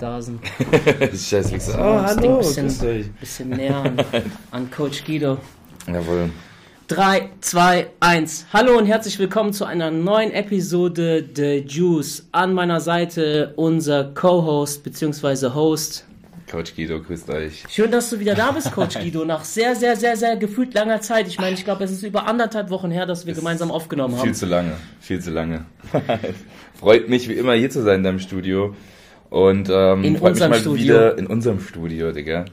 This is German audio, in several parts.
da sind. So, So, oh, hallo, bisschen- grüßt euch. Bisschen näher an, an Coach Guido. Jawohl. 3, 2, 1. Hallo und herzlich willkommen zu einer neuen Episode The Juice. An meiner Seite unser Co-Host bzw. Host. Coach Guido, grüßt euch. Schön, dass du wieder da bist, Coach Guido. Nach sehr, sehr, sehr, sehr gefühlt langer Zeit. Ich meine, ich glaube, es ist über anderthalb Wochen her, dass wir gemeinsam aufgenommen Viel haben. zu lange, viel zu lange. Freut mich wie immer hier zu sein in deinem Studio. Und ähm, In freut mich mal Studio. wieder in unserem Studio, Digga.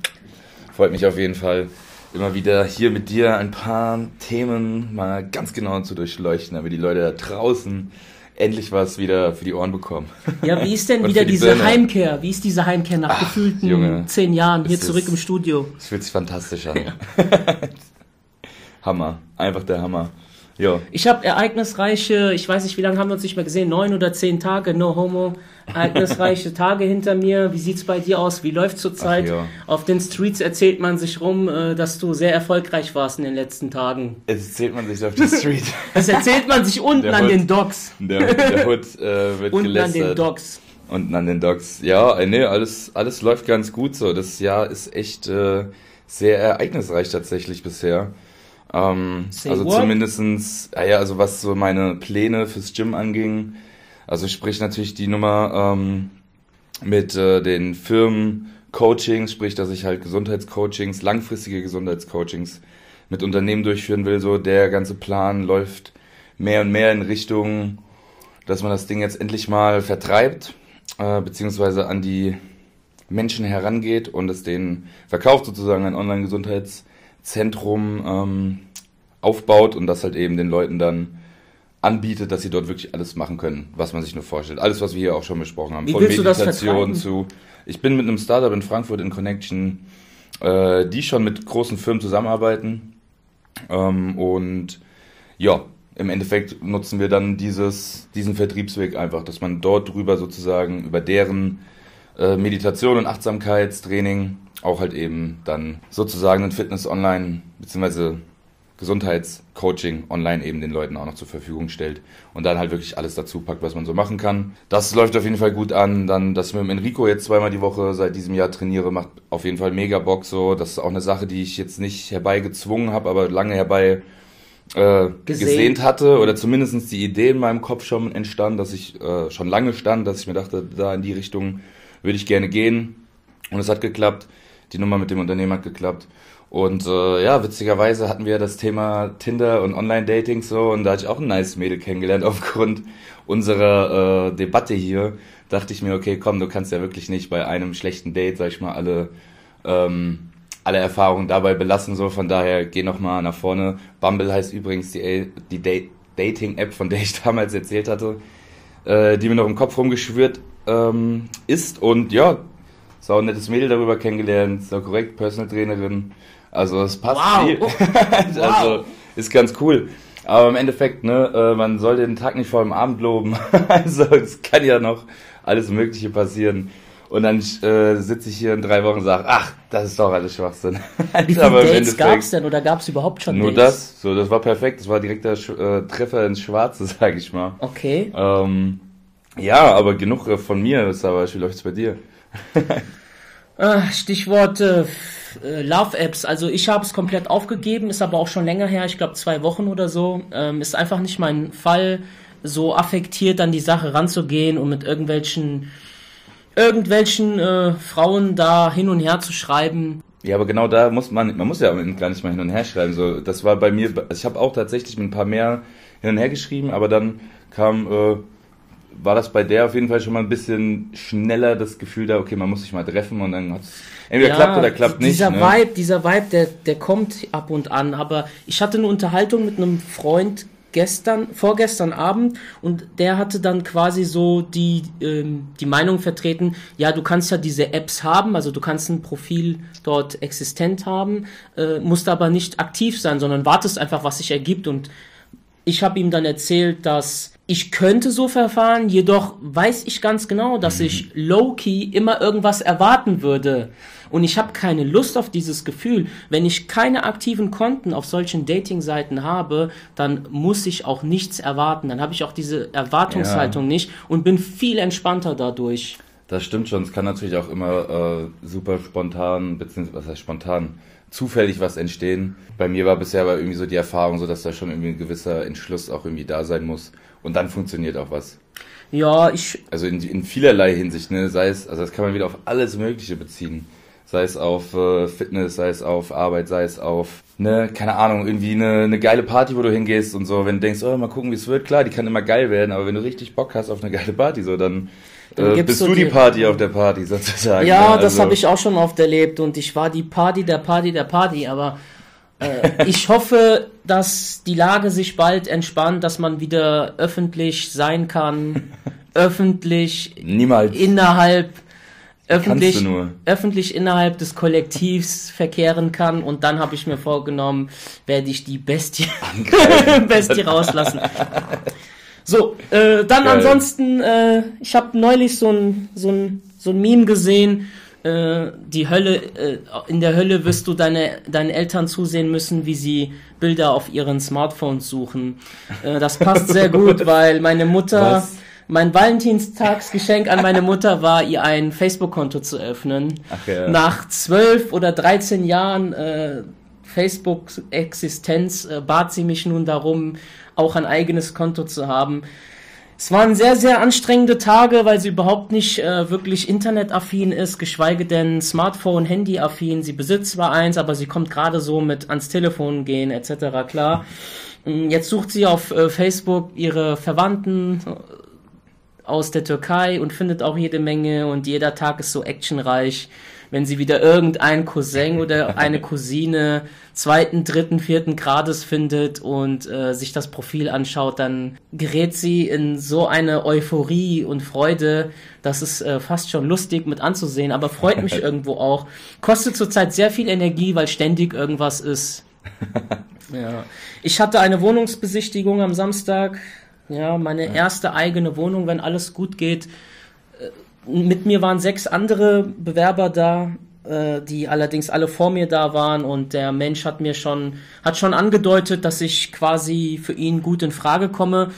Freut mich auf jeden Fall, immer wieder hier mit dir ein paar Themen mal ganz genau zu durchleuchten, damit die Leute da draußen endlich was wieder für die Ohren bekommen. Ja, wie ist denn wieder die diese Birne. Heimkehr? Wie ist diese Heimkehr nach Ach, gefühlten Junge. zehn Jahren hier zurück ist- im Studio? Es fühlt sich fantastisch an. Hammer, einfach der Hammer. Jo. Ich habe ereignisreiche, ich weiß nicht, wie lange haben wir uns nicht mehr gesehen, neun oder zehn Tage, no homo, ereignisreiche Tage hinter mir. Wie sieht's bei dir aus? Wie läuft zurzeit? Ja. Auf den Streets erzählt man sich rum, äh, dass du sehr erfolgreich warst in den letzten Tagen. Jetzt zählt man sich auf die Street. Das erzählt man sich unten Der an Hood. den Docks. Der, der Hood äh, wird Unten an den gelästert. Docks. Unten an den Docks. Ja, äh, nee, alles, alles läuft ganz gut so. Das Jahr ist echt äh, sehr ereignisreich tatsächlich bisher. Ähm, also what? zumindestens, ja, ja, also was so meine Pläne fürs Gym anging. Also sprich natürlich die Nummer ähm, mit äh, den Firmen-Coachings, sprich, dass ich halt Gesundheitscoachings, langfristige Gesundheitscoachings mit Unternehmen durchführen will. So der ganze Plan läuft mehr und mehr in Richtung, dass man das Ding jetzt endlich mal vertreibt, äh, beziehungsweise an die Menschen herangeht und es denen verkauft, sozusagen ein Online-Gesundheitszentrum ähm, aufbaut und das halt eben den Leuten dann anbietet, dass sie dort wirklich alles machen können, was man sich nur vorstellt. Alles, was wir hier auch schon besprochen haben. Wie das vertreiben? zu. Ich bin mit einem Startup in Frankfurt in Connection, äh, die schon mit großen Firmen zusammenarbeiten. Ähm, und ja, im Endeffekt nutzen wir dann dieses, diesen Vertriebsweg einfach, dass man dort drüber sozusagen über deren äh, Meditation und Achtsamkeitstraining auch halt eben dann sozusagen ein Fitness online beziehungsweise Gesundheitscoaching online eben den Leuten auch noch zur Verfügung stellt und dann halt wirklich alles dazu packt, was man so machen kann. Das läuft auf jeden Fall gut an. Dann, dass ich mit dem Enrico jetzt zweimal die Woche seit diesem Jahr trainiere, macht auf jeden Fall mega Bock so. Das ist auch eine Sache, die ich jetzt nicht herbeigezwungen habe, aber lange herbei äh, Gesehen. gesehnt hatte oder zumindestens die Idee in meinem Kopf schon entstand, dass ich äh, schon lange stand, dass ich mir dachte, da in die Richtung würde ich gerne gehen. Und es hat geklappt. Die Nummer mit dem Unternehmen hat geklappt. Und äh, ja, witzigerweise hatten wir das Thema Tinder und Online-Dating so und da hatte ich auch ein nice Mädel kennengelernt aufgrund unserer äh, Debatte hier. Dachte ich mir, okay, komm, du kannst ja wirklich nicht bei einem schlechten Date, sag ich mal, alle ähm, alle Erfahrungen dabei belassen, so von daher geh noch mal nach vorne. Bumble heißt übrigens die, die Dating-App, von der ich damals erzählt hatte, äh, die mir noch im Kopf rumgeschwirrt ähm, ist und ja, sau nettes Mädel darüber kennengelernt, so korrekt, Personal Trainerin, also es passt Wow. viel. Oh. also ist ganz cool. Aber im Endeffekt, ne, äh, man soll den Tag nicht vor dem Abend loben. also es kann ja noch alles Mögliche passieren. Und dann äh, sitze ich hier in drei Wochen und sage, ach, das ist doch alles Schwachsinn. Wie viele Aber Dates Endeffekt gab's denn oder gab's überhaupt schon Nur Dates? das, so, das war perfekt. Das war direkt der Sch äh, Treffer ins Schwarze, sag ich mal. Okay. Ähm, ja, aber genug äh, von mir, aber wie läuft's bei dir? Ah, Stichwort äh, äh, Love-Apps. Also ich habe es komplett aufgegeben, ist aber auch schon länger her, ich glaube zwei Wochen oder so. Ähm, ist einfach nicht mein Fall, so affektiert an die Sache ranzugehen und mit irgendwelchen irgendwelchen äh, Frauen da hin und her zu schreiben. Ja, aber genau da muss man, man muss ja gar nicht mal hin und her schreiben. So, das war bei mir, also ich habe auch tatsächlich mit ein paar mehr hin und her geschrieben, aber dann kam, äh, war das bei der auf jeden Fall schon mal ein bisschen schneller das Gefühl da, okay, man muss sich mal treffen und dann hat's entweder klappt oder klappt nicht. Dieser ne? Vibe, dieser Vibe, der, der kommt ab und an. Aber ich hatte eine Unterhaltung mit einem Freund gestern, vorgestern Abend und der hatte dann quasi so die, ähm, die Meinung vertreten, ja, du kannst ja diese Apps haben, also du kannst ein Profil dort existent haben, äh, musst aber nicht aktiv sein, sondern wartest einfach, was sich ergibt und ich habe ihm dann erzählt, dass ich könnte so verfahren, jedoch weiß ich ganz genau, dass ich low-key immer irgendwas erwarten würde. Und ich habe keine Lust auf dieses Gefühl. Wenn ich keine aktiven Konten auf solchen Dating-Seiten habe, dann muss ich auch nichts erwarten. Dann habe ich auch diese Erwartungshaltung nicht und bin viel entspannter dadurch. Das stimmt schon. Es kann natürlich auch immer äh, super spontan, beziehungsweise was heißt spontan, zufällig was entstehen. Bei mir war bisher aber irgendwie so die Erfahrung, so dass da schon irgendwie ein gewisser Entschluss auch irgendwie da sein muss. Und dann funktioniert auch was. Ja, ich. Also in, in vielerlei Hinsicht, ne? Sei es, also das kann man wieder auf alles Mögliche beziehen. Sei es auf äh, Fitness, sei es auf Arbeit, sei es auf, ne, keine Ahnung, irgendwie eine, eine geile Party, wo du hingehst und so. Wenn du denkst, oh, mal gucken, wie es wird, klar, die kann immer geil werden, aber wenn du richtig Bock hast auf eine geile Party, so, dann, Dann äh, bist du die die- Party auf der Party sozusagen. Ja, ne? das Also- habe ich auch schon oft erlebt und ich war die Party der Party der Party, aber ich hoffe, dass die Lage sich bald entspannt, dass man wieder öffentlich sein kann, öffentlich Niemals. innerhalb öffentlich, öffentlich innerhalb des Kollektivs verkehren kann und dann habe ich mir vorgenommen, werde ich die Bestie, Bestie rauslassen. So, äh, dann Geil. ansonsten, äh, ich habe neulich so ein, so, ein, so ein Meme gesehen, äh, die Hölle, äh, in der Hölle wirst du deine, deinen Eltern zusehen müssen, wie sie Bilder auf ihren Smartphones suchen. Äh, das passt sehr gut, weil meine Mutter, Was? mein Valentinstagsgeschenk an meine Mutter war, ihr ein Facebook-Konto zu öffnen. Ach ja. Nach zwölf oder 13 Jahren äh, Facebook-Existenz äh, bat sie mich nun darum, auch ein eigenes Konto zu haben. Es waren sehr, sehr anstrengende Tage, weil sie überhaupt nicht äh, wirklich internetaffin ist, geschweige denn Smartphone, Handy-affin. Sie besitzt zwar eins, aber sie kommt gerade so mit ans Telefon gehen etc. klar. Mm, Jetzt sucht sie auf äh, Facebook ihre Verwandten äh, aus der Türkei und findet auch jede Menge und jeder Tag ist so actionreich. Wenn sie wieder irgendein Cousin oder eine Cousine zweiten, dritten, vierten Grades findet und äh, sich das Profil anschaut, dann gerät sie in so eine Euphorie und Freude, dass es äh, fast schon lustig mit anzusehen, aber freut mich irgendwo auch. Kostet zurzeit sehr viel Energie, weil ständig irgendwas ist. Ja. Ich hatte eine Wohnungsbesichtigung am Samstag. Ja, meine erste eigene Wohnung, wenn alles gut geht. Mit mir waren sechs andere Bewerber da, äh, die allerdings alle vor mir da waren und der Mensch hat mir schon, hat schon angedeutet, dass ich quasi für ihn gut in Frage komme.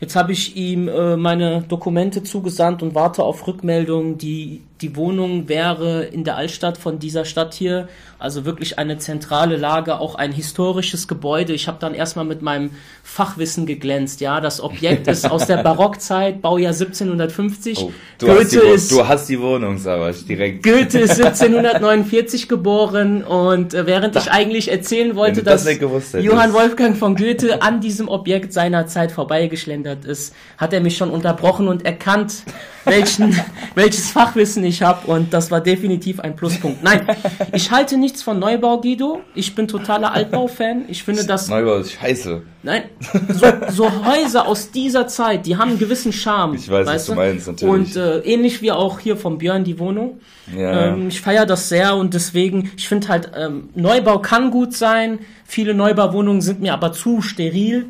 Jetzt habe ich ihm äh, meine Dokumente zugesandt und warte auf Rückmeldung. Die, die Wohnung wäre in der Altstadt von dieser Stadt hier, also wirklich eine zentrale Lage, auch ein historisches Gebäude. Ich habe dann erstmal mit meinem Fachwissen geglänzt. Ja, das Objekt ist aus der Barockzeit, Baujahr 1750. Oh, du, hast die, Goethe Wo- ist du hast die Wohnung, Sarah, direkt. Goethe ist 1749 geboren und äh, während ich eigentlich erzählen wollte, das dass. Johann Wolfgang von Goethe an diesem Objekt seiner Zeit vorbeigeschlendert ist, hat er mich schon unterbrochen und erkannt, welchen, welches Fachwissen ich habe und das war definitiv ein Pluspunkt. Nein, ich halte nichts von Neubau, Guido. Ich bin totaler Altbau-Fan. Ich finde das Neubau ist scheiße. Nein, so, so Häuser aus dieser Zeit, die haben einen gewissen Charme. Ich weiß, was du meinst, natürlich. Und äh, ähnlich wie auch hier vom Björn die Wohnung. Ja. Ähm, ich feiere das sehr und deswegen, ich finde halt, ähm, Neubau kann gut sein. Viele Neubauwohnungen sind mir aber zu steril.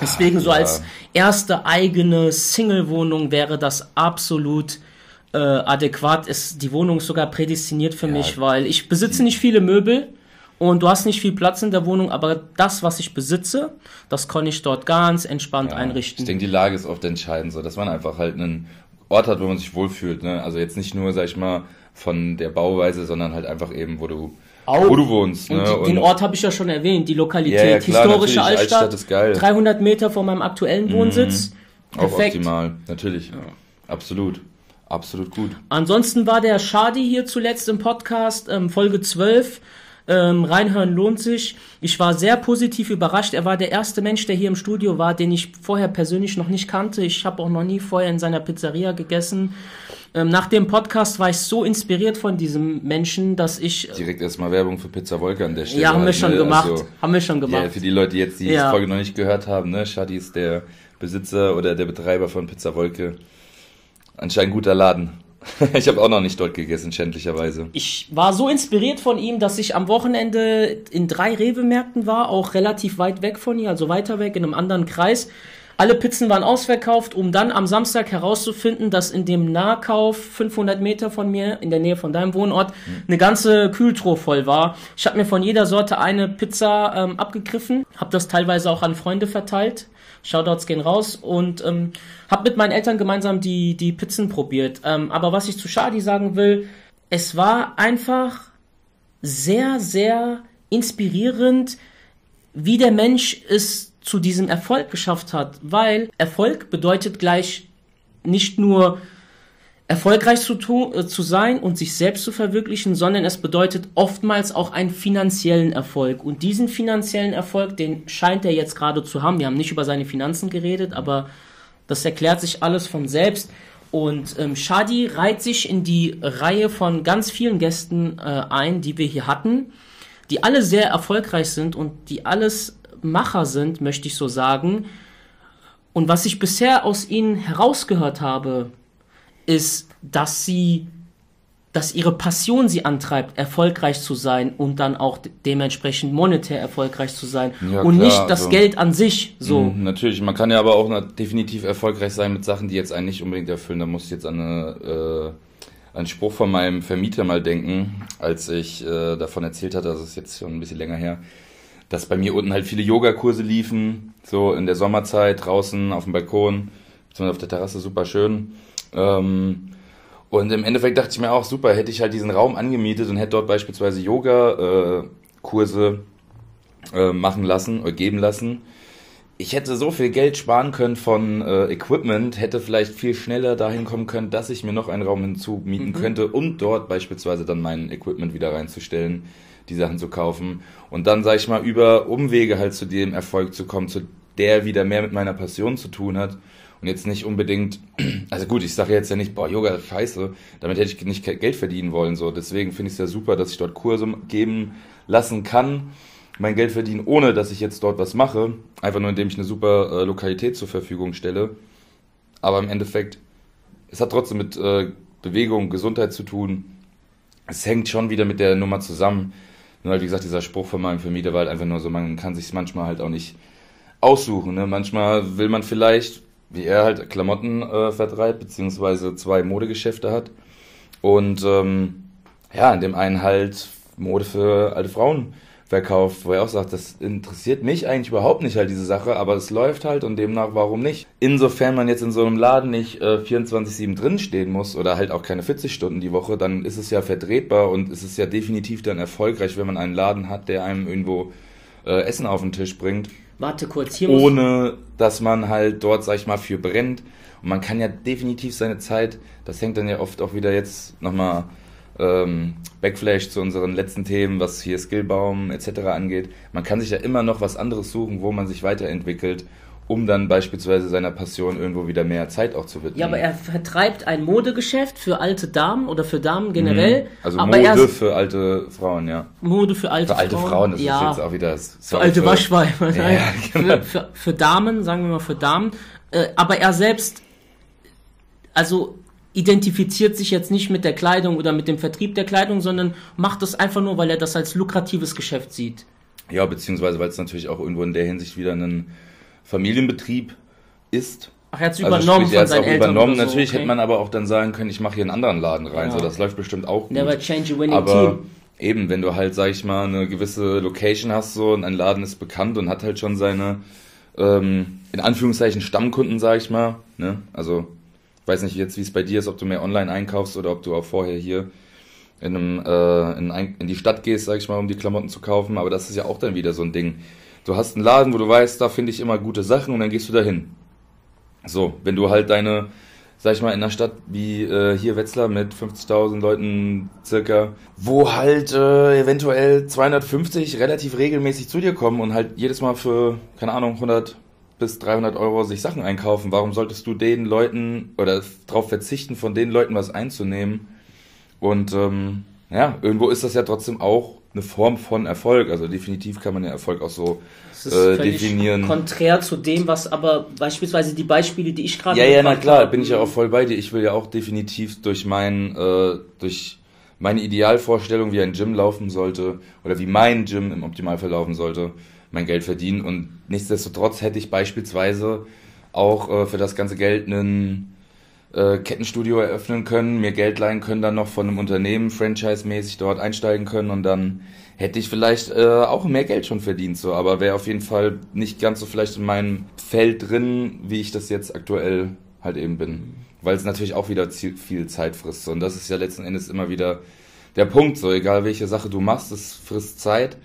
Deswegen so ja. als erste eigene Single-Wohnung wäre das absolut äh, adäquat. Ist die Wohnung sogar prädestiniert für mich, weil ich besitze nicht viele Möbel und du hast nicht viel Platz in der Wohnung, aber das, was ich besitze, das kann ich dort ganz entspannt Ja, einrichten. Ich denke, die Lage ist oft entscheidend, so dass man einfach halt einen Ort hat, wo man sich wohlfühlt. Ne? Also jetzt nicht nur, sag ich mal, von der Bauweise, sondern halt einfach eben, wo du, Auch. wo du wohnst. und Ne? die, den Ort habe ich ja schon erwähnt, die Lokalität, Ja, ja, klar, historische Altstadt, Altstadt ist geil. Mhm. 300 Meter von meinem aktuellen Wohnsitz. auch Perfekt. optimal, natürlich. Absolut. Absolut gut. Ansonsten war der Shadi hier zuletzt im Podcast, ähm, Folge 12. Ähm, reinhören lohnt sich. Ich war sehr positiv überrascht. Er war der erste Mensch, der hier im Studio war, den ich vorher persönlich noch nicht kannte. Ich habe auch noch nie vorher in seiner Pizzeria gegessen. Ähm, nach dem Podcast war ich so inspiriert von diesem Menschen, dass ich. Direkt erstmal Werbung für Pizza Wolke an der Stelle. ja, haben wir halt, schon ne? gemacht. Also, haben wir schon ja, gemacht. für die Leute die jetzt, die Ja. die Folge noch nicht gehört haben, ne? Shadi ist der Besitzer oder der Betreiber von Pizza Wolke. Anscheinend guter Laden. ich habe auch noch nicht dort gegessen, schändlicherweise. Ich war so inspiriert von ihm, dass ich am Wochenende in drei Rewe-Märkten war, auch relativ weit weg von hier, also weiter weg, in einem anderen Kreis. Alle Pizzen waren ausverkauft, um dann am Samstag herauszufinden, dass in dem Nahkauf 500 Meter von mir, in der Nähe von deinem Wohnort, eine ganze Kühltruhe voll war. Ich habe mir von jeder Sorte eine Pizza ähm, abgegriffen, habe das teilweise auch an Freunde verteilt. Shoutouts gehen raus und ähm, habe mit meinen Eltern gemeinsam die, die Pizzen probiert. Ähm, aber was ich zu Shadi sagen will, es war einfach sehr, sehr inspirierend, wie der Mensch es zu diesem Erfolg geschafft hat, weil Erfolg bedeutet gleich nicht nur erfolgreich zu, tun, äh, zu sein und sich selbst zu verwirklichen, sondern es bedeutet oftmals auch einen finanziellen Erfolg. Und diesen finanziellen Erfolg, den scheint er jetzt gerade zu haben. Wir haben nicht über seine Finanzen geredet, aber das erklärt sich alles von selbst. Und ähm, Shadi reiht sich in die Reihe von ganz vielen Gästen äh, ein, die wir hier hatten, die alle sehr erfolgreich sind und die alles Macher sind, möchte ich so sagen. Und was ich bisher aus ihnen herausgehört habe, ist, dass sie, dass ihre Passion sie antreibt, erfolgreich zu sein und dann auch dementsprechend monetär erfolgreich zu sein ja, und klar, nicht das also, Geld an sich. So. Mh, natürlich, man kann ja aber auch definitiv erfolgreich sein mit Sachen, die jetzt einen nicht unbedingt erfüllen. Da muss ich jetzt an eine, äh, einen Spruch von meinem Vermieter mal denken, als ich äh, davon erzählt hatte, das ist jetzt schon ein bisschen länger her, dass bei mir unten halt viele Yogakurse liefen, so in der Sommerzeit draußen auf dem Balkon, beziehungsweise auf der Terrasse super schön. Ähm, und im Endeffekt dachte ich mir auch, super, hätte ich halt diesen Raum angemietet und hätte dort beispielsweise Yoga-Kurse äh, äh, machen lassen oder geben lassen. Ich hätte so viel Geld sparen können von äh, Equipment, hätte vielleicht viel schneller dahin kommen können, dass ich mir noch einen Raum hinzumieten mhm. könnte und dort beispielsweise dann mein Equipment wieder reinzustellen, die Sachen zu kaufen und dann, sag ich mal, über Umwege halt zu dem Erfolg zu kommen, zu der wieder mehr mit meiner Passion zu tun hat und jetzt nicht unbedingt, also gut, ich sage jetzt ja nicht, boah, Yoga, scheiße, damit hätte ich nicht Geld verdienen wollen, so. Deswegen finde ich es ja super, dass ich dort Kurse geben lassen kann, mein Geld verdienen, ohne dass ich jetzt dort was mache, einfach nur indem ich eine super äh, Lokalität zur Verfügung stelle. Aber im Endeffekt, es hat trotzdem mit äh, Bewegung, Gesundheit zu tun. Es hängt schon wieder mit der Nummer zusammen. Nur halt, wie gesagt, dieser Spruch von meinem Vermieter war halt einfach nur so, man kann sich manchmal halt auch nicht aussuchen. Ne? Manchmal will man vielleicht wie er halt Klamotten äh, vertreibt, beziehungsweise zwei Modegeschäfte hat. Und ähm, ja, in dem einen halt Mode für alte Frauen verkauft, wo er auch sagt, das interessiert mich eigentlich überhaupt nicht halt diese Sache, aber es läuft halt und demnach warum nicht? Insofern man jetzt in so einem Laden nicht äh, 24-7 drinstehen muss oder halt auch keine 40 Stunden die Woche, dann ist es ja vertretbar und es ist ja definitiv dann erfolgreich, wenn man einen Laden hat, der einem irgendwo äh, Essen auf den Tisch bringt. Warte kurz, hier Ohne, dass man halt dort, sag ich mal, für brennt. Und man kann ja definitiv seine Zeit, das hängt dann ja oft auch wieder jetzt nochmal ähm, Backflash zu unseren letzten Themen, was hier Skillbaum etc. angeht. Man kann sich ja immer noch was anderes suchen, wo man sich weiterentwickelt um dann beispielsweise seiner Passion irgendwo wieder mehr Zeit auch zu widmen. Ja, aber er vertreibt ein Modegeschäft für alte Damen oder für Damen generell. Mhm. Also aber Mode für alte Frauen, ja. Mode für alte Frauen. Für alte Frauen, Frauen das ja. ist jetzt auch wieder... Für alte für, Waschweiber. Ja, ja, genau. für, für, für, Damen, sagen wir mal für Damen. Äh, aber er selbst, also identifiziert sich jetzt nicht mit der Kleidung oder mit dem Vertrieb der Kleidung, sondern macht das einfach nur, weil er das als lukratives Geschäft sieht. Ja, beziehungsweise weil es natürlich auch irgendwo in der Hinsicht wieder ein Familienbetrieb ist. Ach, er hat es also übernommen sprich, er von seinen Eltern übernommen. So, Natürlich okay. hätte man aber auch dann sagen können, ich mache hier einen anderen Laden rein. Ja. So, das läuft bestimmt auch gut. Never change a winning aber team. eben, wenn du halt, sag ich mal, eine gewisse Location hast so und ein Laden ist bekannt und hat halt schon seine, ähm, in Anführungszeichen, Stammkunden, sag ich mal. Ne? Also, ich weiß nicht jetzt, wie es bei dir ist, ob du mehr online einkaufst oder ob du auch vorher hier in, einem, äh, in, ein, in die Stadt gehst, sag ich mal, um die Klamotten zu kaufen. Aber das ist ja auch dann wieder so ein Ding Du hast einen Laden, wo du weißt, da finde ich immer gute Sachen und dann gehst du dahin. So, wenn du halt deine, sag ich mal, in einer Stadt wie äh, hier Wetzlar mit 50.000 Leuten circa, wo halt äh, eventuell 250 relativ regelmäßig zu dir kommen und halt jedes Mal für, keine Ahnung, 100 bis 300 Euro sich Sachen einkaufen. Warum solltest du den Leuten oder darauf verzichten, von den Leuten was einzunehmen? Und ähm, ja, irgendwo ist das ja trotzdem auch eine Form von Erfolg. Also definitiv kann man ja Erfolg auch so äh, definieren. Konträr zu dem, was aber beispielsweise die Beispiele, die ich gerade. Ja, ja, na klar, habe, bin ich ja auch voll bei dir. Ich will ja auch definitiv durch mein, äh, durch meine Idealvorstellung, wie ein Gym laufen sollte oder wie mein Gym im Optimalfall laufen sollte, mein Geld verdienen. Und nichtsdestotrotz hätte ich beispielsweise auch äh, für das ganze Geld einen äh, Kettenstudio eröffnen können, mir Geld leihen können, dann noch von einem Unternehmen franchise-mäßig dort einsteigen können und dann hätte ich vielleicht äh, auch mehr Geld schon verdient, so, aber wäre auf jeden Fall nicht ganz so vielleicht in meinem Feld drin, wie ich das jetzt aktuell halt eben bin. Weil es natürlich auch wieder viel Zeit frisst. So. Und das ist ja letzten Endes immer wieder der Punkt, so egal welche Sache du machst, es frisst Zeit.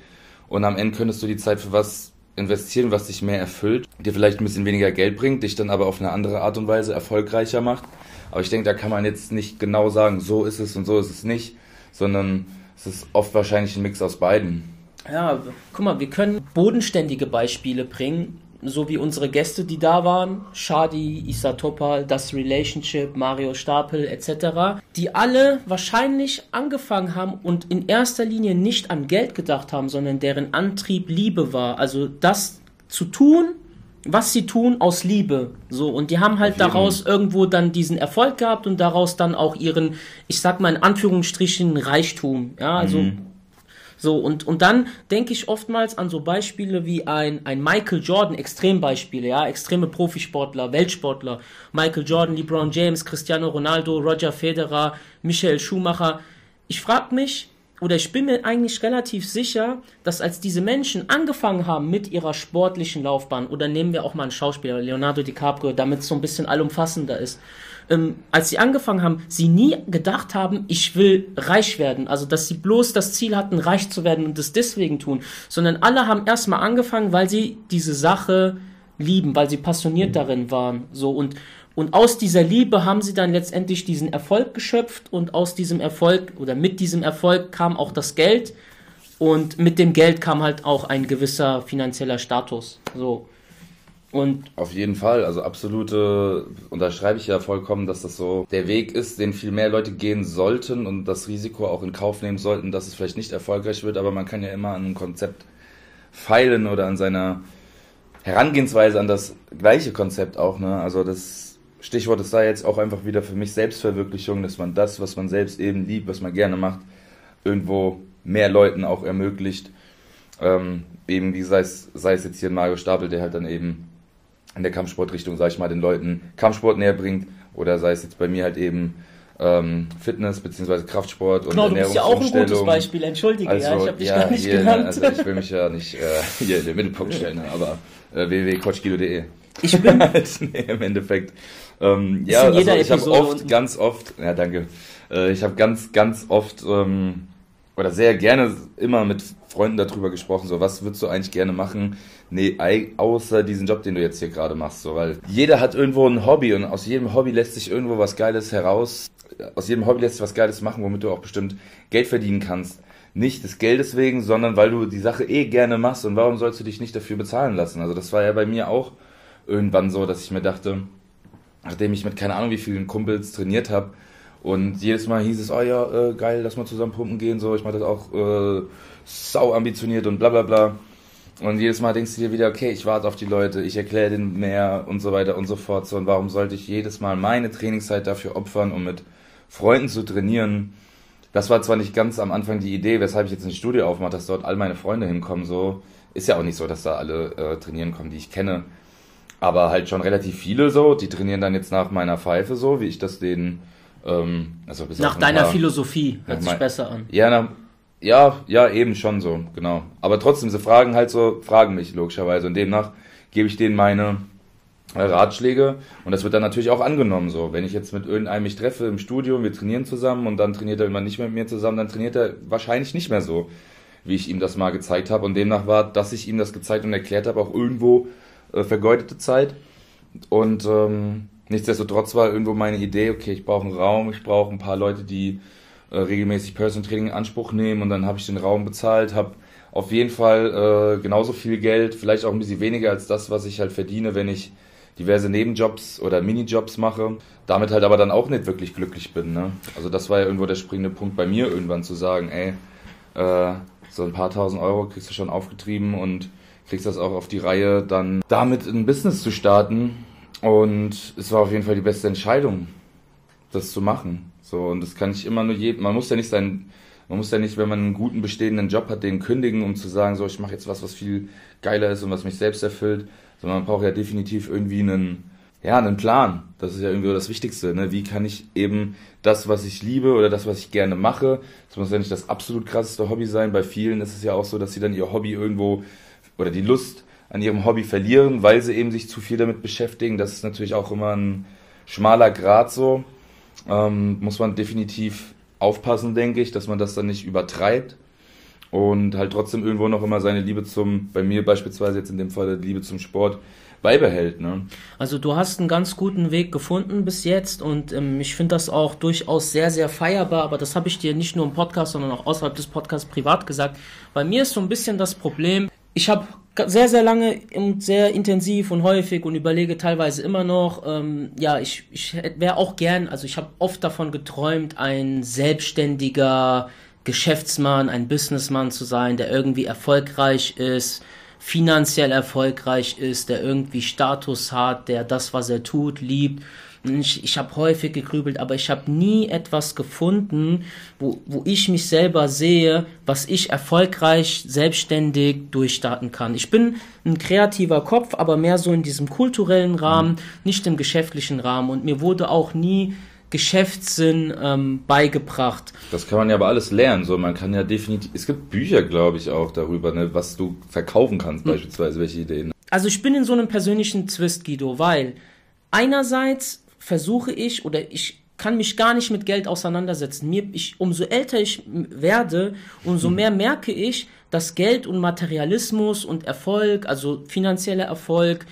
Und am Ende könntest du die Zeit für was investieren, was dich mehr erfüllt, dir vielleicht ein bisschen weniger Geld bringt, dich dann aber auf eine andere Art und Weise erfolgreicher macht. Aber ich denke, da kann man jetzt nicht genau sagen, so ist es und so ist es nicht, sondern es ist oft wahrscheinlich ein Mix aus beiden. Ja, guck mal, wir können bodenständige Beispiele bringen, so wie unsere Gäste, die da waren, Shadi, Isa Topal, Das Relationship, Mario Stapel etc., die alle wahrscheinlich angefangen haben und in erster Linie nicht an Geld gedacht haben, sondern deren Antrieb Liebe war. Also das zu tun, was sie tun aus Liebe. So, und die haben halt daraus irgendwo dann diesen Erfolg gehabt und daraus dann auch ihren, ich sag mal in Anführungsstrichen, Reichtum. Ja, also. Mhm. So, und, und dann denke ich oftmals an so Beispiele wie ein, ein Michael Jordan, Extrembeispiele, ja, extreme Profisportler, Weltsportler, Michael Jordan, LeBron James, Cristiano Ronaldo, Roger Federer, Michael Schumacher. Ich frage mich, oder ich bin mir eigentlich relativ sicher, dass als diese Menschen angefangen haben mit ihrer sportlichen Laufbahn, oder nehmen wir auch mal einen Schauspieler, Leonardo DiCaprio, damit es so ein bisschen allumfassender ist, ähm, als sie angefangen haben, sie nie gedacht haben, ich will reich werden. Also, dass sie bloß das Ziel hatten, reich zu werden und es deswegen tun, sondern alle haben erstmal angefangen, weil sie diese Sache lieben, weil sie passioniert darin waren. So und und aus dieser Liebe haben sie dann letztendlich diesen Erfolg geschöpft und aus diesem Erfolg oder mit diesem Erfolg kam auch das Geld und mit dem Geld kam halt auch ein gewisser finanzieller Status. So. Und auf jeden Fall, also absolute, unterschreibe ich ja vollkommen, dass das so der Weg ist, den viel mehr Leute gehen sollten und das Risiko auch in Kauf nehmen sollten, dass es vielleicht nicht erfolgreich wird, aber man kann ja immer an einem Konzept feilen oder an seiner Herangehensweise an das gleiche Konzept auch, ne? Also das Stichwort ist da jetzt auch einfach wieder für mich Selbstverwirklichung, dass man das, was man selbst eben liebt, was man gerne macht, irgendwo mehr Leuten auch ermöglicht. Ähm, eben wie sei es, sei es jetzt hier ein Mario Stapel, der halt dann eben in der Kampfsportrichtung, sag ich mal, den Leuten Kampfsport näher bringt, oder sei es jetzt bei mir halt eben ähm, Fitness bzw. Kraftsport und genau, du bist ja auch ein gutes Beispiel, entschuldige, also, ja, ich habe dich ja, gar nicht hier, genannt. Also ich will mich ja nicht äh, hier in den Mittelpunkt stellen, ne, aber äh, www.coachguido.de. Ich bin nee, im Endeffekt ähm, ja, also ich habe oft, ganz oft, ja danke, äh, ich habe ganz, ganz oft ähm, oder sehr gerne immer mit Freunden darüber gesprochen, so was würdest du eigentlich gerne machen, nee, außer diesen Job, den du jetzt hier gerade machst, so, weil jeder hat irgendwo ein Hobby und aus jedem Hobby lässt sich irgendwo was Geiles heraus, aus jedem Hobby lässt sich was Geiles machen, womit du auch bestimmt Geld verdienen kannst. Nicht des Geldes wegen, sondern weil du die Sache eh gerne machst und warum sollst du dich nicht dafür bezahlen lassen? Also das war ja bei mir auch irgendwann so, dass ich mir dachte, nachdem ich mit keine Ahnung wie vielen Kumpels trainiert habe. Und jedes Mal hieß es, oh ja, äh, geil, lass mal zusammen pumpen gehen, so, ich mache das auch äh, sau ambitioniert und bla bla bla. Und jedes Mal denkst du dir wieder, okay, ich warte auf die Leute, ich erkläre denen mehr und so weiter und so fort. So, und warum sollte ich jedes Mal meine Trainingszeit dafür opfern, um mit Freunden zu trainieren? Das war zwar nicht ganz am Anfang die Idee, weshalb ich jetzt ein Studio aufmache, dass dort all meine Freunde hinkommen. So ist ja auch nicht so, dass da alle äh, trainieren kommen, die ich kenne aber halt schon relativ viele so, die trainieren dann jetzt nach meiner Pfeife so, wie ich das denen, ähm, also Nach deiner paar, Philosophie, hört sich besser an. Ja, na, ja, ja, eben schon so, genau. Aber trotzdem, sie fragen halt so, fragen mich logischerweise und demnach gebe ich denen meine äh, Ratschläge und das wird dann natürlich auch angenommen so. Wenn ich jetzt mit irgendeinem mich treffe im Studio und wir trainieren zusammen und dann trainiert er immer nicht mehr mit mir zusammen, dann trainiert er wahrscheinlich nicht mehr so, wie ich ihm das mal gezeigt habe und demnach war, dass ich ihm das gezeigt und erklärt habe, auch irgendwo äh, vergeudete Zeit. Und ähm, nichtsdestotrotz war irgendwo meine Idee, okay, ich brauche einen Raum, ich brauche ein paar Leute, die äh, regelmäßig Personal Training in Anspruch nehmen und dann habe ich den Raum bezahlt, habe auf jeden Fall äh, genauso viel Geld, vielleicht auch ein bisschen weniger als das, was ich halt verdiene, wenn ich diverse Nebenjobs oder Minijobs mache, damit halt aber dann auch nicht wirklich glücklich bin. Ne? Also das war ja irgendwo der springende Punkt bei mir irgendwann zu sagen, ey, äh, so ein paar tausend Euro kriegst du schon aufgetrieben und kriegst das auch auf die Reihe, dann damit ein Business zu starten. Und es war auf jeden Fall die beste Entscheidung, das zu machen. So, und das kann ich immer nur jedem, man muss ja nicht sein, man muss ja nicht, wenn man einen guten bestehenden Job hat, den kündigen, um zu sagen, so, ich mache jetzt was, was viel geiler ist und was mich selbst erfüllt, sondern man braucht ja definitiv irgendwie einen, ja, einen Plan. Das ist ja irgendwie das Wichtigste. Ne? Wie kann ich eben das, was ich liebe oder das, was ich gerne mache, das muss ja nicht das absolut krasseste Hobby sein. Bei vielen ist es ja auch so, dass sie dann ihr Hobby irgendwo oder die Lust an ihrem Hobby verlieren, weil sie eben sich zu viel damit beschäftigen. Das ist natürlich auch immer ein schmaler Grad so. Ähm, muss man definitiv aufpassen, denke ich, dass man das dann nicht übertreibt und halt trotzdem irgendwo noch immer seine Liebe zum, bei mir beispielsweise jetzt in dem Fall die Liebe zum Sport beibehält. Ne? Also du hast einen ganz guten Weg gefunden bis jetzt und ähm, ich finde das auch durchaus sehr, sehr feierbar, aber das habe ich dir nicht nur im Podcast, sondern auch außerhalb des Podcasts privat gesagt. Bei mir ist so ein bisschen das Problem, ich habe sehr, sehr lange und sehr intensiv und häufig und überlege teilweise immer noch, ähm, ja, ich, ich wäre auch gern, also ich habe oft davon geträumt, ein selbstständiger Geschäftsmann, ein Businessman zu sein, der irgendwie erfolgreich ist, finanziell erfolgreich ist, der irgendwie Status hat, der das, was er tut, liebt. Ich, ich habe häufig gegrübelt, aber ich habe nie etwas gefunden, wo, wo ich mich selber sehe, was ich erfolgreich, selbstständig durchstarten kann. Ich bin ein kreativer Kopf, aber mehr so in diesem kulturellen Rahmen, mhm. nicht im geschäftlichen Rahmen. Und mir wurde auch nie Geschäftssinn ähm, beigebracht. Das kann man ja aber alles lernen. So, man kann ja definitiv. Es gibt Bücher, glaube ich, auch darüber, ne, was du verkaufen kannst, hm. beispielsweise, welche Ideen. Also ich bin in so einem persönlichen Twist, Guido, weil einerseits versuche ich oder ich kann mich gar nicht mit Geld auseinandersetzen. Mir, ich, umso älter ich werde, umso hm. mehr merke ich, dass Geld und Materialismus und Erfolg, also finanzieller Erfolg,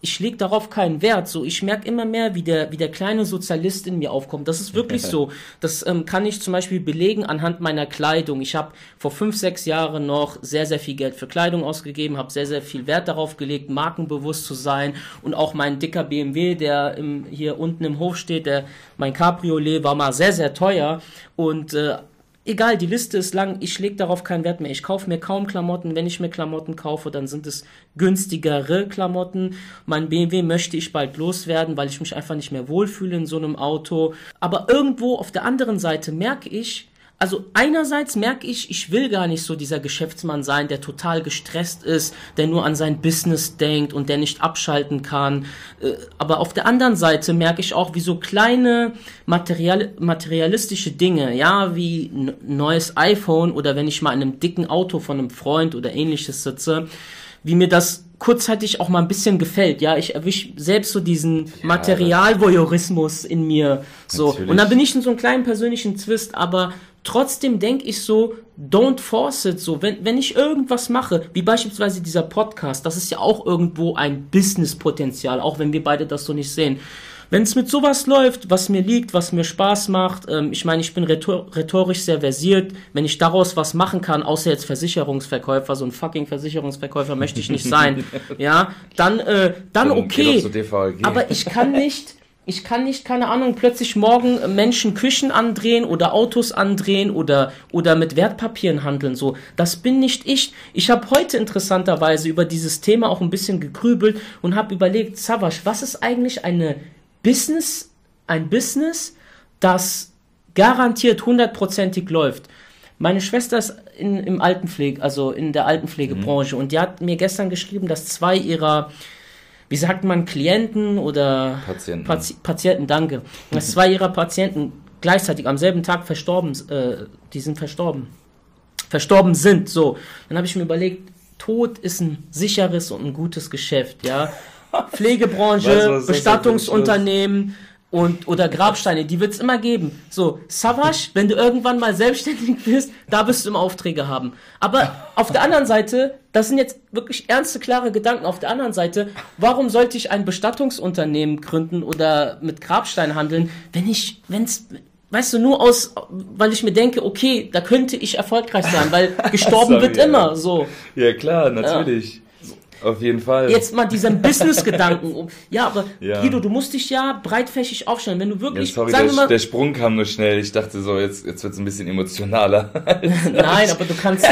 ich lege darauf keinen Wert. So, ich merke immer mehr, wie der, wie der kleine Sozialist in mir aufkommt. Das ist wirklich so. Das ähm, kann ich zum Beispiel belegen anhand meiner Kleidung. Ich habe vor fünf, sechs Jahren noch sehr, sehr viel Geld für Kleidung ausgegeben, habe sehr, sehr viel Wert darauf gelegt, markenbewusst zu sein und auch mein dicker BMW, der im, hier unten im Hof steht, der mein Cabriolet war mal sehr, sehr teuer und äh, egal, die Liste ist lang, ich lege darauf keinen Wert mehr. Ich kaufe mir kaum Klamotten. Wenn ich mir Klamotten kaufe, dann sind es günstigere Klamotten. Mein BMW möchte ich bald loswerden, weil ich mich einfach nicht mehr wohlfühle in so einem Auto. Aber irgendwo auf der anderen Seite merke ich, also einerseits merke ich, ich will gar nicht so dieser Geschäftsmann sein, der total gestresst ist, der nur an sein Business denkt und der nicht abschalten kann. Äh, aber auf der anderen Seite merke ich auch, wie so kleine material materialistische Dinge, ja, wie ein neues iPhone oder wenn ich mal in einem dicken Auto von einem Freund oder ähnliches sitze, wie mir das kurzzeitig auch mal ein bisschen gefällt. Ja, ich erwische selbst so diesen ja, Materialvoyeurismus in mir. So. Natürlich. Und dann bin ich in so einem kleinen persönlichen Twist, aber Trotzdem denke ich so, don't force it so. Wenn, wenn ich irgendwas mache, wie beispielsweise dieser Podcast, das ist ja auch irgendwo ein Business-Potenzial, auch wenn wir beide das so nicht sehen. Wenn es mit sowas läuft, was mir liegt, was mir Spaß macht, ähm, ich meine, ich bin rhetor rhetorisch sehr versiert, wenn ich daraus was machen kann, außer jetzt Versicherungsverkäufer, so ein fucking Versicherungsverkäufer möchte ich nicht sein, ja, dann, äh, dann okay. Aber ich kann nicht ich kann nicht, keine Ahnung, plötzlich morgen Menschen Küchen andrehen oder Autos andrehen oder, oder mit Wertpapieren handeln. So, das bin nicht ich. Ich habe heute interessanterweise über dieses Thema auch ein bisschen gegrübelt und habe überlegt, Savasch, was ist eigentlich eine Business, ein Business, das garantiert hundertprozentig läuft? Meine Schwester ist in, im Altenpflege, also in der Altenpflegebranche mhm. und die hat mir gestern geschrieben, dass zwei ihrer wie sagt man, Klienten oder Patienten, Pati Patienten danke. Dass zwei ihrer Patienten gleichzeitig am selben Tag verstorben, äh, die sind verstorben. Verstorben sind, so. Dann habe ich mir überlegt, Tod ist ein sicheres und ein gutes Geschäft, ja. Pflegebranche, was, Bestattungsunternehmen, und oder Grabsteine, die wird's immer geben. So, Savage, wenn du irgendwann mal selbstständig bist, da wirst du immer Aufträge haben. Aber auf der anderen Seite, das sind jetzt wirklich ernste, klare Gedanken. Auf der anderen Seite, warum sollte ich ein Bestattungsunternehmen gründen oder mit Grabsteinen handeln, wenn ich, wenn's, weißt du, nur aus, weil ich mir denke, okay, da könnte ich erfolgreich sein, weil gestorben Sorry, wird ja. immer, so. Ja, klar, natürlich. Ja. Auf jeden Fall. Jetzt mal diesen Business-Gedanken. Ja, aber ja. Guido, du musst dich ja breitfächig aufstellen. Wenn du wirklich. Ja, sorry, sagen der, mal, der Sprung kam nur schnell. Ich dachte so, jetzt, jetzt wird es ein bisschen emotionaler. nein, aber du kannst.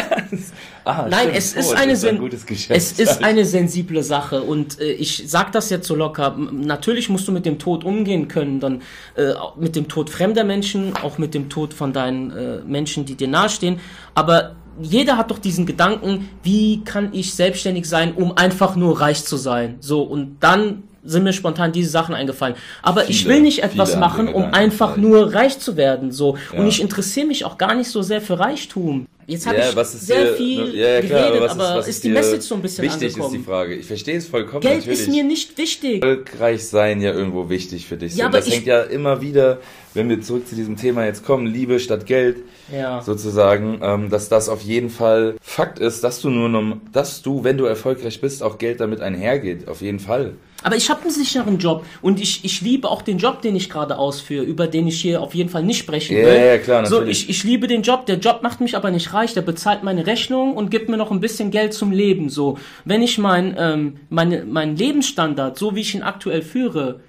ah, nein, stimmt. es ist, oh, eine, ist ein gutes Geschäft, es ist eine sensible Sache. Und äh, ich sag das jetzt so locker. Natürlich musst du mit dem Tod umgehen können. Dann äh, mit dem Tod fremder Menschen, auch mit dem Tod von deinen äh, Menschen, die dir nahestehen. Aber jeder hat doch diesen Gedanken, wie kann ich selbstständig sein, um einfach nur reich zu sein? So, und dann sind mir spontan diese Sachen eingefallen. Aber viele, ich will nicht etwas machen, um einfach nur reich zu werden. So. Ja. Und ich interessiere mich auch gar nicht so sehr für Reichtum. Jetzt habe ja, ich sehr dir, viel ja, ja, klar, geredet, aber, aber ist, ist die Message so ein bisschen wichtig angekommen. ist die Frage. Ich verstehe es vollkommen. Geld natürlich. ist mir nicht wichtig. Erfolgreich sein ja irgendwo wichtig für dich. Ja, so. aber das hängt ja immer wieder, wenn wir zurück zu diesem Thema jetzt kommen, Liebe statt Geld, ja. sozusagen, ähm, dass das auf jeden Fall Fakt ist, dass du nur, dass du, wenn du erfolgreich bist, auch Geld damit einhergeht. Auf jeden Fall. Aber ich habe einen sicheren Job und ich, ich liebe auch den Job, den ich gerade ausführe, über den ich hier auf jeden Fall nicht sprechen will. Ja, ja, klar, natürlich. So, ich, ich liebe den Job, der Job macht mich aber nicht reich, der bezahlt meine Rechnung und gibt mir noch ein bisschen Geld zum Leben. So, wenn ich mein, ähm, meine, meinen Lebensstandard, so wie ich ihn aktuell führe,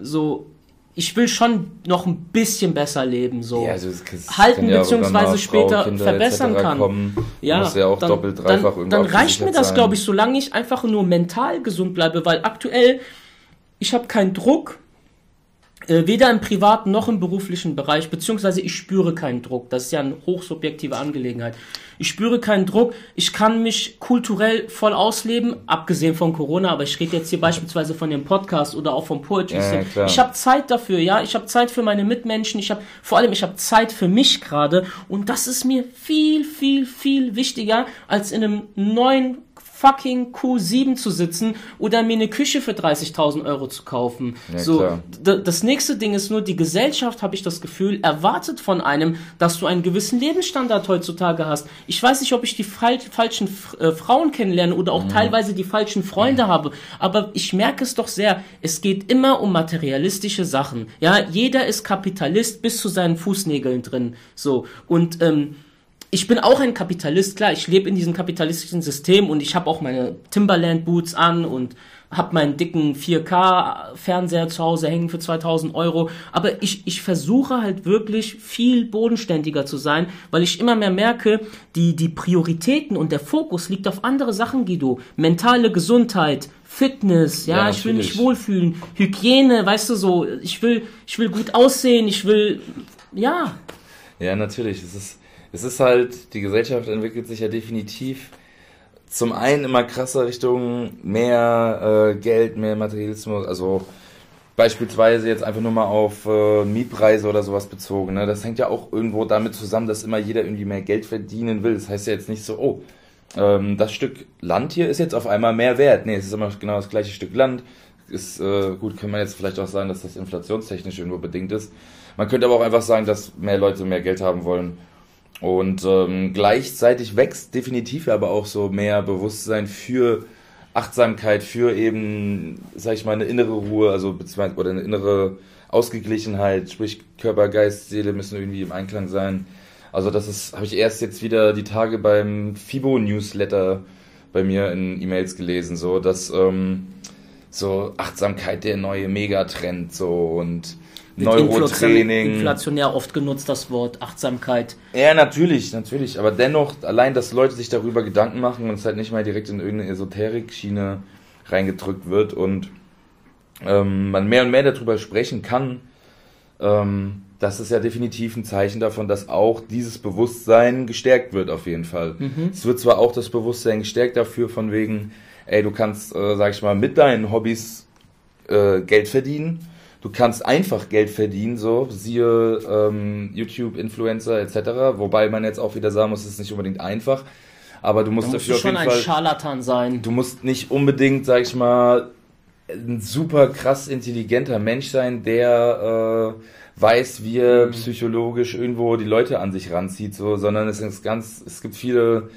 so ich will schon noch ein bisschen besser leben, so ja, also halten ja beziehungsweise später Frau, verbessern kann. Kommen, ja, ja auch dann, doppelt, dreifach dann, dann reicht mir das, glaube ich, solange ich einfach nur mental gesund bleibe, weil aktuell ich habe keinen Druck, weder im privaten noch im beruflichen Bereich, beziehungsweise ich spüre keinen Druck. Das ist ja eine hochsubjektive Angelegenheit. Ich spüre keinen Druck. Ich kann mich kulturell voll ausleben, abgesehen von Corona, aber ich rede jetzt hier beispielsweise von dem Podcast oder auch vom Poetry ja, Ich habe Zeit dafür, ja. Ich habe Zeit für meine Mitmenschen. Ich habe vor allem, ich habe Zeit für mich gerade. Und das ist mir viel, viel, viel wichtiger als in einem neuen fucking Q7 zu sitzen oder mir eine Küche für 30.000 Euro zu kaufen. Ja, so, das nächste Ding ist nur, die Gesellschaft, habe ich das Gefühl, erwartet von einem, dass du einen gewissen Lebensstandard heutzutage hast. Ich weiß nicht, ob ich die fal falschen äh, Frauen kennenlerne oder auch mhm. teilweise die falschen Freunde mhm. habe, aber ich merke es doch sehr, es geht immer um materialistische Sachen. Ja, jeder ist Kapitalist bis zu seinen Fußnägeln drin. So, und ähm, ich bin auch ein Kapitalist, klar, ich lebe in diesem kapitalistischen System und ich habe auch meine Timberland Boots an und habe meinen dicken 4K Fernseher zu Hause hängen für 2000 Euro, aber ich, ich versuche halt wirklich viel bodenständiger zu sein, weil ich immer mehr merke, die, die Prioritäten und der Fokus liegt auf andere Sachen, Guido. Mentale Gesundheit, Fitness, ja, ja ich will mich wohlfühlen, Hygiene, weißt du so, ich will, ich will gut aussehen, ich will, ja. Ja, natürlich, es ist, es ist halt, die Gesellschaft entwickelt sich ja definitiv zum einen immer krasser Richtung mehr äh, Geld, mehr Materialismus, also beispielsweise jetzt einfach nur mal auf äh, Mietpreise oder sowas bezogen. Ne? Das hängt ja auch irgendwo damit zusammen, dass immer jeder irgendwie mehr Geld verdienen will. Das heißt ja jetzt nicht so, oh, ähm, das Stück Land hier ist jetzt auf einmal mehr wert. Nee, es ist immer genau das gleiche Stück Land. Ist äh, gut, kann man jetzt vielleicht auch sagen, dass das inflationstechnisch irgendwo bedingt ist. Man könnte aber auch einfach sagen, dass mehr Leute mehr Geld haben wollen und ähm, gleichzeitig wächst definitiv aber auch so mehr Bewusstsein für Achtsamkeit, für eben, sag ich mal, eine innere Ruhe, also beziehungsweise oder eine innere Ausgeglichenheit, sprich Körper, Geist, Seele müssen irgendwie im Einklang sein. Also das ist, habe ich erst jetzt wieder die Tage beim FIBO Newsletter bei mir in E-Mails gelesen, so dass ähm, so Achtsamkeit der neue Megatrend so und Neurotraining. Inflationär oft genutzt das Wort Achtsamkeit. Ja, natürlich, natürlich. Aber dennoch, allein, dass Leute sich darüber Gedanken machen und es halt nicht mal direkt in irgendeine Esoterik-Schiene reingedrückt wird und ähm, man mehr und mehr darüber sprechen kann, ähm, das ist ja definitiv ein Zeichen davon, dass auch dieses Bewusstsein gestärkt wird, auf jeden Fall. Mhm. Es wird zwar auch das Bewusstsein gestärkt dafür, von wegen, ey, du kannst, äh, sag ich mal, mit deinen Hobbys äh, Geld verdienen du kannst einfach Geld verdienen, so, siehe ähm, YouTube-Influencer etc. Wobei man jetzt auch wieder sagen muss, es ist nicht unbedingt einfach. Aber du musst da dafür musst auf jeden schon ein Scharlatan sein. Du musst nicht unbedingt, sag ich mal, ein super krass intelligenter Mensch sein, der äh, weiß, wie er mhm. psychologisch irgendwo die Leute an sich ranzieht, so, sondern es ist ganz, es gibt viele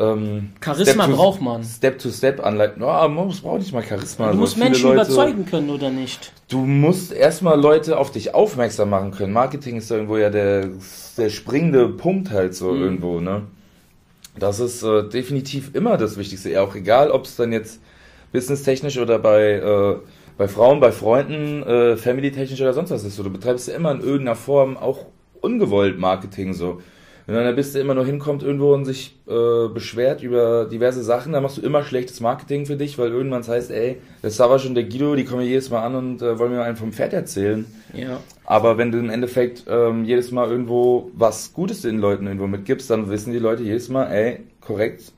ähm, Charisma to, braucht man. Step-to-Step anleiten. Oh, man braucht nicht mal Charisma. Du musst Menschen Leute, überzeugen können oder nicht. Du musst erstmal Leute auf dich aufmerksam machen können. Marketing ist irgendwo ja der, der springende Punkt halt so mhm. irgendwo, ne? Das ist äh, definitiv immer das Wichtigste. Ja, auch egal, ob es dann jetzt businesstechnisch oder bei, äh, bei Frauen, bei Freunden, äh, family-technisch oder sonst was ist. So, du betreibst ja immer in irgendeiner Form auch ungewollt Marketing so. Wenn dann der Biste immer nur hinkommt irgendwo und sich äh, beschwert über diverse Sachen, dann machst du immer schlechtes Marketing für dich, weil irgendwann heißt, ey, der Savage und der Guido, die kommen jedes Mal an und äh, wollen mir einen vom Pferd erzählen. Ja. Aber wenn du im Endeffekt ähm, jedes Mal irgendwo was Gutes den Leuten irgendwo mitgibst, dann wissen die Leute jedes Mal, ey, korrekt,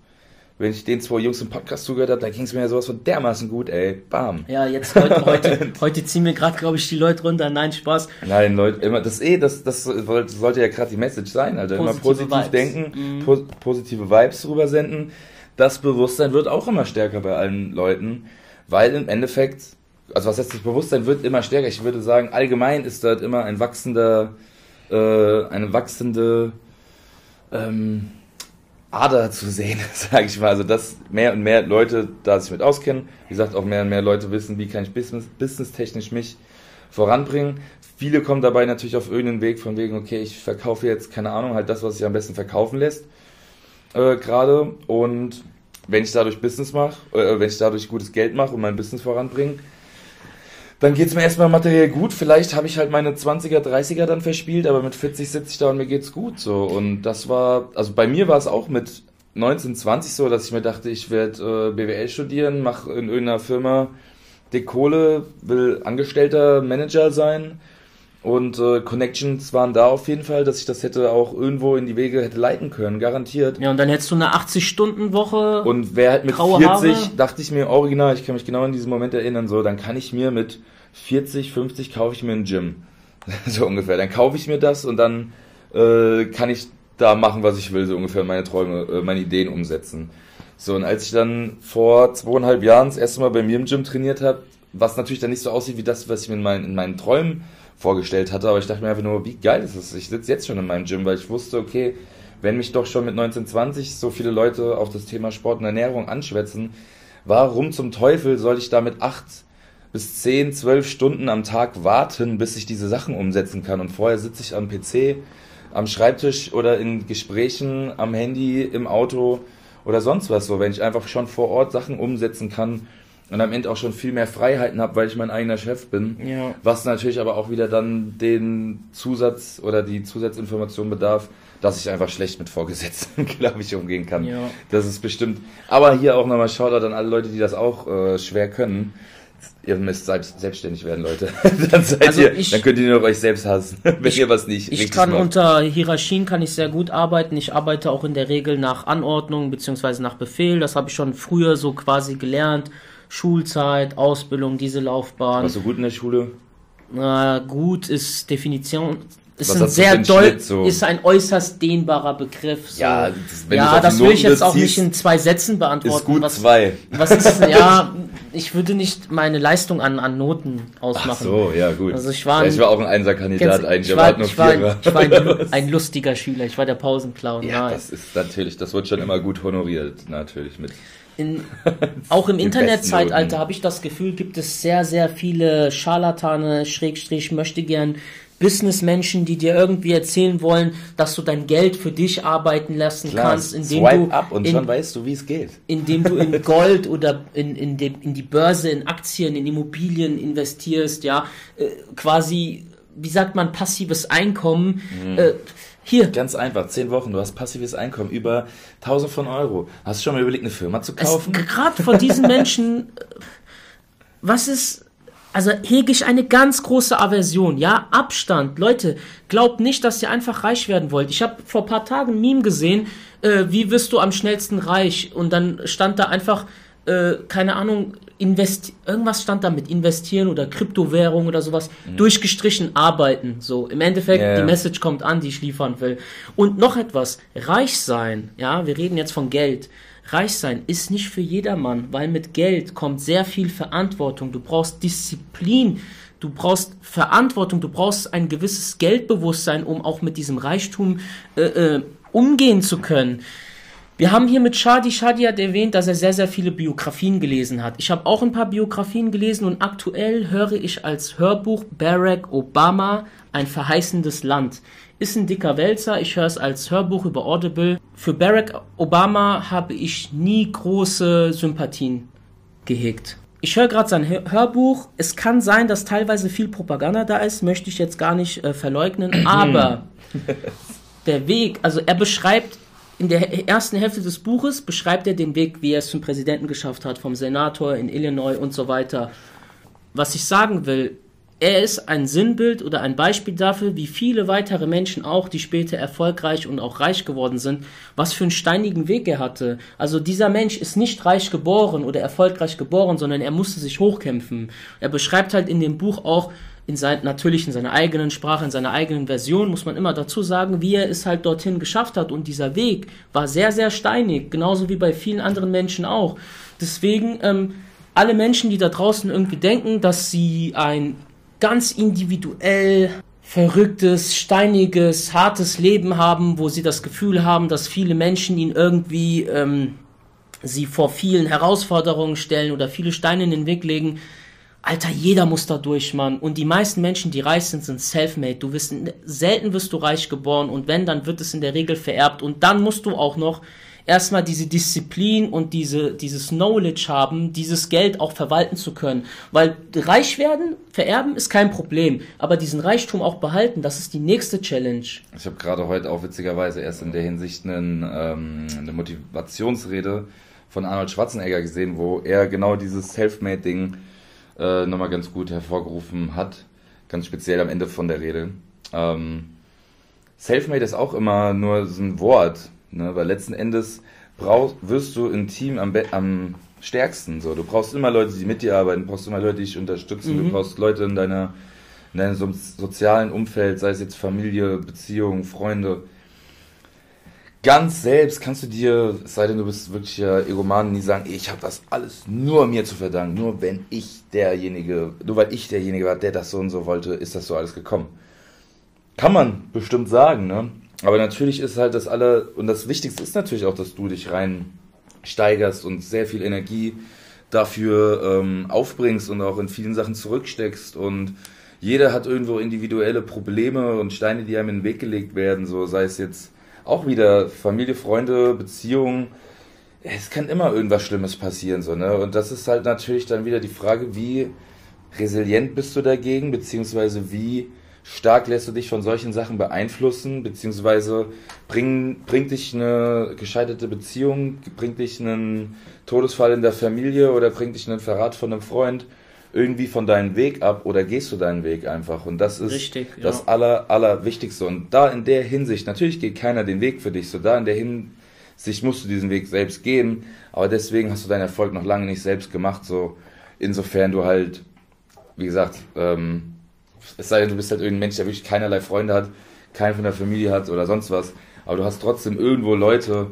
wenn ich den zwei Jungs im Podcast zugehört habe, da ging es mir ja sowas von dermaßen gut, ey. Bam. Ja, jetzt heute, heute, heute ziehen mir gerade, glaube ich, die Leute runter. Nein, Spaß. Nein, Leute, immer, das eh, das, das sollte ja gerade die Message sein, Alter. Positive immer positiv Vibes. denken, mhm. po positive Vibes drüber senden. Das Bewusstsein wird auch immer stärker bei allen Leuten, weil im Endeffekt, also was heißt das Bewusstsein wird immer stärker. Ich würde sagen, allgemein ist dort immer ein wachsender, äh, eine wachsende, ähm, Ader zu sehen, sage ich mal. Also dass mehr und mehr Leute da sich mit auskennen. Wie gesagt, auch mehr und mehr Leute wissen, wie kann ich business, businesstechnisch mich voranbringen. Viele kommen dabei natürlich auf irgendeinen Weg von wegen, okay, ich verkaufe jetzt, keine Ahnung, halt das, was sich am besten verkaufen lässt äh, gerade. Und wenn ich dadurch Business mache, äh, wenn ich dadurch gutes Geld mache und mein Business voranbringe, dann geht es mir erstmal materiell gut. Vielleicht habe ich halt meine 20er, 30er dann verspielt, aber mit 40, 70 da und mir geht's gut so. Und das war, also bei mir war es auch mit 19, 20 so, dass ich mir dachte, ich werde äh, BWL studieren, mache in irgendeiner Firma dick Kohle, will Angestellter Manager sein. Und äh, Connections waren da auf jeden Fall, dass ich das hätte auch irgendwo in die Wege hätte leiten können, garantiert. Ja, und dann hättest du eine 80-Stunden-Woche. Und wer halt mit 40, Haare. dachte ich mir original, ich kann mich genau an diesen Moment erinnern, so, dann kann ich mir mit 40, 50 kaufe ich mir ein Gym. so ungefähr. Dann kaufe ich mir das und dann äh, kann ich da machen, was ich will, so ungefähr meine Träume, äh, meine Ideen umsetzen. So, und als ich dann vor zweieinhalb Jahren das erste Mal bei mir im Gym trainiert habe, was natürlich dann nicht so aussieht wie das, was ich mir in meinen, in meinen Träumen vorgestellt hatte, aber ich dachte mir einfach nur, wie geil ist das? Ich sitze jetzt schon in meinem Gym, weil ich wusste, okay, wenn mich doch schon mit 1920 so viele Leute auf das Thema Sport und Ernährung anschwätzen, warum zum Teufel soll ich da mit acht bis zehn, zwölf Stunden am Tag warten, bis ich diese Sachen umsetzen kann? Und vorher sitze ich am PC, am Schreibtisch oder in Gesprächen, am Handy, im Auto oder sonst was so, wenn ich einfach schon vor Ort Sachen umsetzen kann und am Ende auch schon viel mehr Freiheiten habe, weil ich mein eigener Chef bin. Ja. Was natürlich aber auch wieder dann den Zusatz oder die Zusatzinformation bedarf, dass ich einfach schlecht mit Vorgesetzten, glaube ich, umgehen kann. Ja. Das ist bestimmt. Aber hier auch nochmal Shoutout an alle Leute, die das auch äh, schwer können. Ihr müsst selbst, selbstständig werden, Leute. dann, also ihr, ich, dann könnt ihr nur euch selbst hassen, wenn ich, ihr was nicht Ich kann macht. unter Hierarchien kann ich sehr gut arbeiten. Ich arbeite auch in der Regel nach Anordnung beziehungsweise nach Befehl. Das habe ich schon früher so quasi gelernt Schulzeit, Ausbildung, diese Laufbahn. Warst du gut in der Schule? Na, gut ist Definition, ist ein sehr doll, so? ist ein äußerst dehnbarer Begriff. So. Ja, das, ja, das will ich jetzt auch nicht in zwei Sätzen beantworten. Ist gut was, zwei. Was ist, ja, ich würde nicht meine Leistung an, an Noten ausmachen. Ach so, ja, gut. Also ich war, ja, ich war auch ein Einserkandidat eigentlich, ich war, ich war, ich war ein, ein, lustiger Schüler, ich war der Pausenclown. Ja, das ist natürlich, das wird schon immer gut honoriert, natürlich mit in, auch im Internetzeitalter habe ich das Gefühl, gibt es sehr, sehr viele Scharlatane, Schrägstrich, möchte gern Businessmenschen, die dir irgendwie erzählen wollen, dass du dein Geld für dich arbeiten lassen Klar, kannst, indem du ab und in, schon weißt du, wie es geht. Indem du in Gold oder in, in, de, in die Börse, in Aktien, in Immobilien investierst, ja, äh, quasi, wie sagt man, passives Einkommen. Mhm. Äh, hier. Ganz einfach, zehn Wochen, du hast passives Einkommen über 1000 von Euro. Hast du schon mal überlegt, eine Firma zu kaufen? Gerade von diesen Menschen, was ist, also hege ich eine ganz große Aversion, ja, Abstand. Leute, glaubt nicht, dass ihr einfach reich werden wollt. Ich habe vor paar Tagen ein Meme gesehen, äh, wie wirst du am schnellsten reich? Und dann stand da einfach, äh, keine Ahnung, invest irgendwas stand da mit investieren oder Kryptowährung oder sowas, mhm. durchgestrichen arbeiten. So, im Endeffekt, yeah. die Message kommt an, die ich liefern will. Und noch etwas, reich sein, ja, wir reden jetzt von Geld. Reich sein ist nicht für jedermann, weil mit Geld kommt sehr viel Verantwortung. Du brauchst Disziplin, du brauchst Verantwortung, du brauchst ein gewisses Geldbewusstsein, um auch mit diesem Reichtum äh, äh, umgehen zu können. Wir haben hier mit Shadi, Shadi hat erwähnt, dass er sehr, sehr viele Biografien gelesen hat. Ich habe auch ein paar Biografien gelesen und aktuell höre ich als Hörbuch Barack Obama, ein verheißendes Land. Ist ein dicker Wälzer, ich höre es als Hörbuch über Audible. Für Barack Obama habe ich nie große Sympathien gehegt. Ich höre gerade sein Hörbuch. Es kann sein, dass teilweise viel Propaganda da ist, möchte ich jetzt gar nicht äh, verleugnen, aber der Weg, also er beschreibt in der ersten Hälfte des Buches beschreibt er den Weg, wie er es zum Präsidenten geschafft hat, vom Senator in Illinois und so weiter. Was ich sagen will, er ist ein Sinnbild oder ein Beispiel dafür, wie viele weitere Menschen auch, die später erfolgreich und auch reich geworden sind, was für einen steinigen Weg er hatte. Also dieser Mensch ist nicht reich geboren oder erfolgreich geboren, sondern er musste sich hochkämpfen. Er beschreibt halt in dem Buch auch, in sein, natürlich in seiner eigenen Sprache, in seiner eigenen Version, muss man immer dazu sagen, wie er es halt dorthin geschafft hat. Und dieser Weg war sehr, sehr steinig, genauso wie bei vielen anderen Menschen auch. Deswegen, ähm, alle Menschen, die da draußen irgendwie denken, dass sie ein ganz individuell verrücktes, steiniges, hartes Leben haben, wo sie das Gefühl haben, dass viele Menschen ihn irgendwie ähm, sie vor vielen Herausforderungen stellen oder viele Steine in den Weg legen. Alter, jeder muss da durch, Mann. Und die meisten Menschen, die reich sind, sind self-made. Du wirst, selten wirst du reich geboren und wenn, dann wird es in der Regel vererbt. Und dann musst du auch noch erstmal diese Disziplin und diese, dieses Knowledge haben, dieses Geld auch verwalten zu können. Weil reich werden, vererben ist kein Problem, aber diesen Reichtum auch behalten, das ist die nächste Challenge. Ich habe gerade heute auch witzigerweise erst in der Hinsicht einen, ähm, eine Motivationsrede von Arnold Schwarzenegger gesehen, wo er genau dieses Selfmade-Ding äh, nochmal ganz gut hervorgerufen hat, ganz speziell am Ende von der Rede. Ähm, Selfmade ist auch immer nur so ein Wort, Ne? Weil letzten Endes brauchst, wirst du im Team am, am stärksten. So. Du brauchst immer Leute, die mit dir arbeiten, du brauchst immer Leute, die dich unterstützen, mhm. du brauchst Leute in deiner in deinem so sozialen Umfeld, sei es jetzt Familie, Beziehungen, Freunde. Ganz selbst kannst du dir, es sei denn, du bist wirklich Egoman, nie sagen, ich habe das alles nur mir zu verdanken. Nur wenn ich derjenige, nur weil ich derjenige war, der das so und so wollte, ist das so alles gekommen. Kann man bestimmt sagen, ne? Aber natürlich ist halt das alle, und das Wichtigste ist natürlich auch, dass du dich rein steigerst und sehr viel Energie dafür ähm, aufbringst und auch in vielen Sachen zurücksteckst und jeder hat irgendwo individuelle Probleme und Steine, die einem in den Weg gelegt werden, so sei es jetzt auch wieder Familie, Freunde, Beziehungen. Es kann immer irgendwas Schlimmes passieren, so, ne? Und das ist halt natürlich dann wieder die Frage, wie resilient bist du dagegen, beziehungsweise wie stark lässt du dich von solchen Sachen beeinflussen, beziehungsweise bring, bringt dich eine gescheiterte Beziehung, bringt dich einen Todesfall in der Familie oder bringt dich einen Verrat von einem Freund irgendwie von deinem Weg ab oder gehst du deinen Weg einfach? Und das ist Richtig, ja. das aller, allerwichtigste. Und da in der Hinsicht, natürlich geht keiner den Weg für dich, so da in der Hinsicht musst du diesen Weg selbst gehen, aber deswegen hast du deinen Erfolg noch lange nicht selbst gemacht, so insofern du halt, wie gesagt, ähm, es sei denn, du bist halt irgendein Mensch, der wirklich keinerlei Freunde hat, keinen von der Familie hat oder sonst was. Aber du hast trotzdem irgendwo Leute,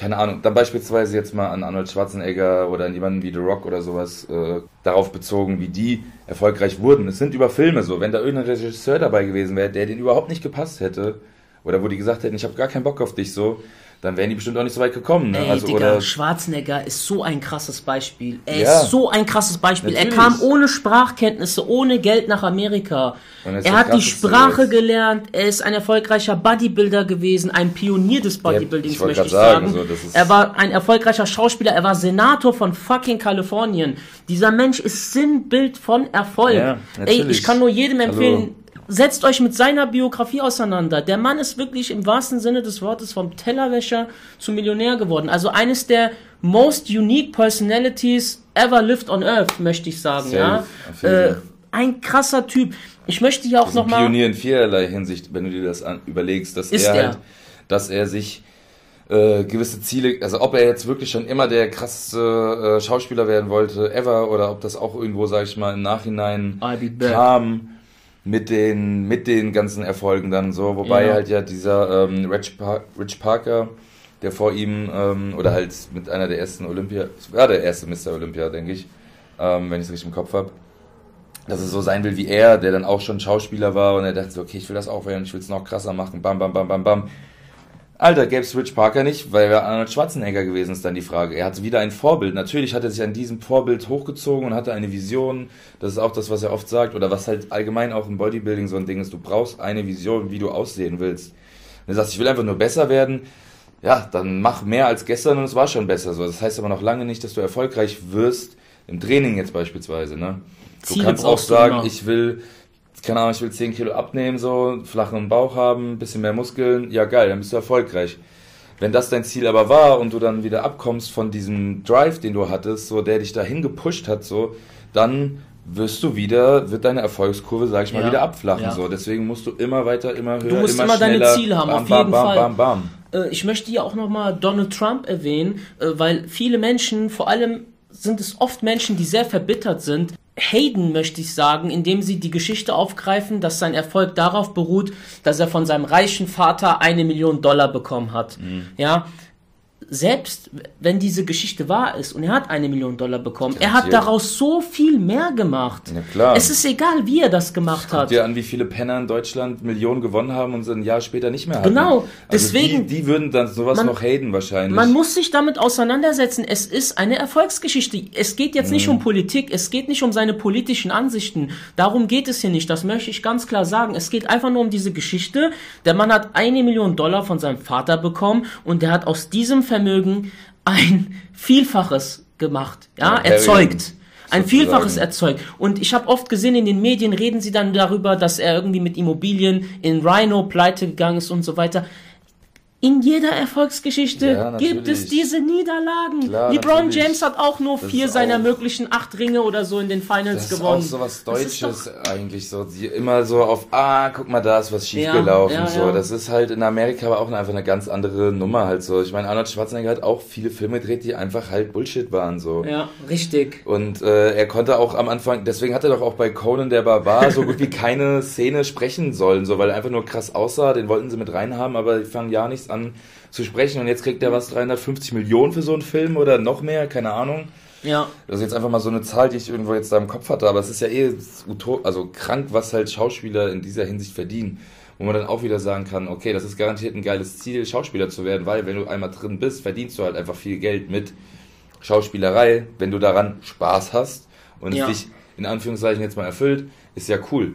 keine Ahnung, dann beispielsweise jetzt mal an Arnold Schwarzenegger oder an jemanden wie The Rock oder sowas, äh, darauf bezogen, wie die erfolgreich wurden. Es sind über Filme so. Wenn da irgendein Regisseur dabei gewesen wäre, der den überhaupt nicht gepasst hätte, oder wo die gesagt hätten, ich habe gar keinen Bock auf dich so, dann wären die bestimmt auch nicht so weit gekommen. Ne? Ey, also, Digga, oder Schwarzenegger ist so ein krasses Beispiel. Er ja. ist so ein krasses Beispiel. Natürlich. Er kam ohne Sprachkenntnisse, ohne Geld nach Amerika. Er hat die Sprache gelernt. Er ist ein erfolgreicher Bodybuilder gewesen, ein Pionier des Bodybuildings, ja, ich möchte ich sagen. sagen. So, er war ein erfolgreicher Schauspieler. Er war Senator von fucking Kalifornien. Dieser Mensch ist Sinnbild von Erfolg. Ja, Ey, ich kann nur jedem empfehlen, Hallo setzt euch mit seiner Biografie auseinander. Der Mann ist wirklich im wahrsten Sinne des Wortes vom Tellerwäscher zum Millionär geworden. Also eines der most unique personalities ever lived on earth, möchte ich sagen. Safe, ja, äh, ein krasser Typ. Ich möchte ja auch nochmal. Pionier in vielerlei Hinsicht, wenn du dir das an, überlegst, dass er, er halt, dass er sich äh, gewisse Ziele, also ob er jetzt wirklich schon immer der krasseste äh, Schauspieler werden wollte, ever, oder ob das auch irgendwo, sag ich mal, im Nachhinein kam mit den, mit den ganzen Erfolgen dann so. Wobei ja. halt ja dieser ähm, Rich, Par Rich Parker, der vor ihm, ähm, oder halt mit einer der ersten Olympia, war der erste Mr. Olympia, denke ich, ähm, wenn ich es richtig im Kopf habe, dass es so sein will wie er, der dann auch schon Schauspieler war und er dachte so, okay, ich will das auch werden, ich will es noch krasser machen, bam, bam, bam, bam, bam. Alter, gäbe es Rich Parker nicht, weil er Arnold Schwarzenegger gewesen ist, dann die Frage. Er hatte wieder ein Vorbild. Natürlich hat er sich an diesem Vorbild hochgezogen und hatte eine Vision. Das ist auch das, was er oft sagt, oder was halt allgemein auch im Bodybuilding so ein Ding ist. Du brauchst eine Vision, wie du aussehen willst. Wenn du sagst, ich will einfach nur besser werden, ja, dann mach mehr als gestern und es war schon besser. So, das heißt aber noch lange nicht, dass du erfolgreich wirst, im Training jetzt beispielsweise, ne? Du Ziele kannst auch sagen, ich will keine Ahnung, ich will 10 Kilo abnehmen, so, flachen Bauch haben, bisschen mehr Muskeln, ja geil, dann bist du erfolgreich. Wenn das dein Ziel aber war und du dann wieder abkommst von diesem Drive, den du hattest, so, der dich dahin gepusht hat, so, dann wirst du wieder, wird deine Erfolgskurve, sag ich mal, Ja, wieder abflachen. ja. So, deswegen musst du immer weiter, immer höher, Du musst immer, immer deine. Ziele haben, bam, auf bam, jeden bam, Fall. Bam, bam, Äh, ich möchte hier auch nochmal Donald Trump erwähnen, äh, weil viele Menschen, vor allem sind es oft Menschen, die sehr verbittert sind. Hayden möchte ich sagen, indem sie die Geschichte aufgreifen, dass sein Erfolg darauf beruht, dass er von seinem reichen Vater eine Million Dollar bekommen hat. Mhm. Ja, selbst wenn diese Geschichte wahr ist und er hat eine Million Dollar bekommen, er hat daraus so viel mehr gemacht. Ja, klar. Es ist egal, wie er das gemacht Guck hat. dir an, wie viele Penner in Deutschland Millionen gewonnen haben und sie ein Jahr später nicht mehr hatten. Genau, Also deswegen- Die, die würden dann sowas Man- noch haten wahrscheinlich. Man muss sich damit auseinandersetzen. Es ist eine Erfolgsgeschichte. Es geht jetzt nicht um Politik. Es geht nicht um seine politischen Ansichten. Darum geht es hier nicht. Das möchte ich ganz klar sagen. Es geht einfach nur um diese Geschichte. Der Mann hat eine Million Dollar von seinem Vater bekommen und der hat aus diesem Vermögen ein Vielfaches gemacht. Ja, Ja, erzeugt. Ein. Vielfaches erzeugt. Und ich habe oft gesehen, in den Medien reden sie dann darüber, dass er irgendwie mit Immobilien in Rhino pleite gegangen ist und so weiter. In jeder Erfolgsgeschichte Ja, gibt es diese Niederlagen. Klar, LeBron natürlich. James hat auch nur Das vier ist seiner auch- möglichen acht Ringe oder so in den Finals Das ist gewonnen. auch so was Das ist Deutsches eigentlich so. Immer so auf, ah, guck mal, da ist was schiefgelaufen. Ja, ja, so. Das ist halt in Amerika aber auch einfach eine ganz andere Nummer halt so. Ich meine, Arnold Schwarzenegger hat auch viele Filme gedreht, die einfach halt Bullshit waren so. Ja, richtig. Und äh, er konnte auch am Anfang, deswegen hat er doch auch bei Conan der Barbar so gut wie keine Szene sprechen sollen, so weil er einfach nur krass aussah, den wollten sie mit reinhaben, aber die fangen ja nichts an zu sprechen und jetzt kriegt er was 350 Millionen für so einen Film oder noch mehr, keine Ahnung. Ja, Das ist jetzt einfach mal so eine Zahl, die ich irgendwo jetzt da im Kopf hatte, aber es ist ja eh also krank, was halt Schauspieler in dieser Hinsicht verdienen. Wo man dann auch wieder sagen kann, okay, das ist garantiert ein geiles Ziel, Schauspieler zu werden, weil wenn du einmal drin bist, verdienst du halt einfach viel Geld mit Schauspielerei. Wenn du daran Spaß hast und Ja. es dich in Anführungszeichen jetzt mal erfüllt, ist ja cool.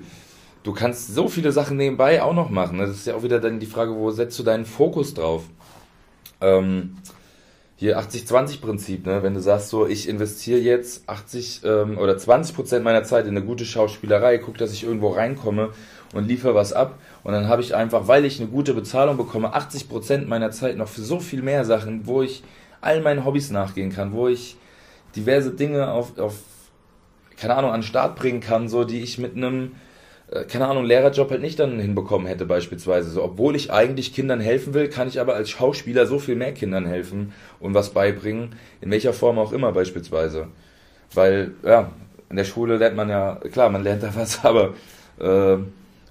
Du kannst so viele Sachen nebenbei auch noch machen. ne? Das ist ja auch wieder dann die Frage, wo setzt du deinen Fokus drauf? Ähm, hier 80-20-Prinzip, ne? Wenn du sagst so, ich investiere jetzt 80 ähm, oder 20 Prozent meiner Zeit in eine gute Schauspielerei, guck, dass ich irgendwo reinkomme und liefere was ab und dann habe ich einfach, weil ich eine gute Bezahlung bekomme, 80 Prozent meiner Zeit noch für so viel mehr Sachen, wo ich all meinen Hobbys nachgehen kann, wo ich diverse Dinge auf, auf keine Ahnung, an den Start bringen kann, so die ich mit einem keine Ahnung, Lehrerjob halt nicht dann hinbekommen hätte beispielsweise. So, obwohl ich eigentlich Kindern helfen will, kann ich aber als Schauspieler so viel mehr Kindern helfen und was beibringen, in welcher Form auch immer beispielsweise. Weil, ja, in der Schule lernt man ja, klar, man lernt da was, aber äh,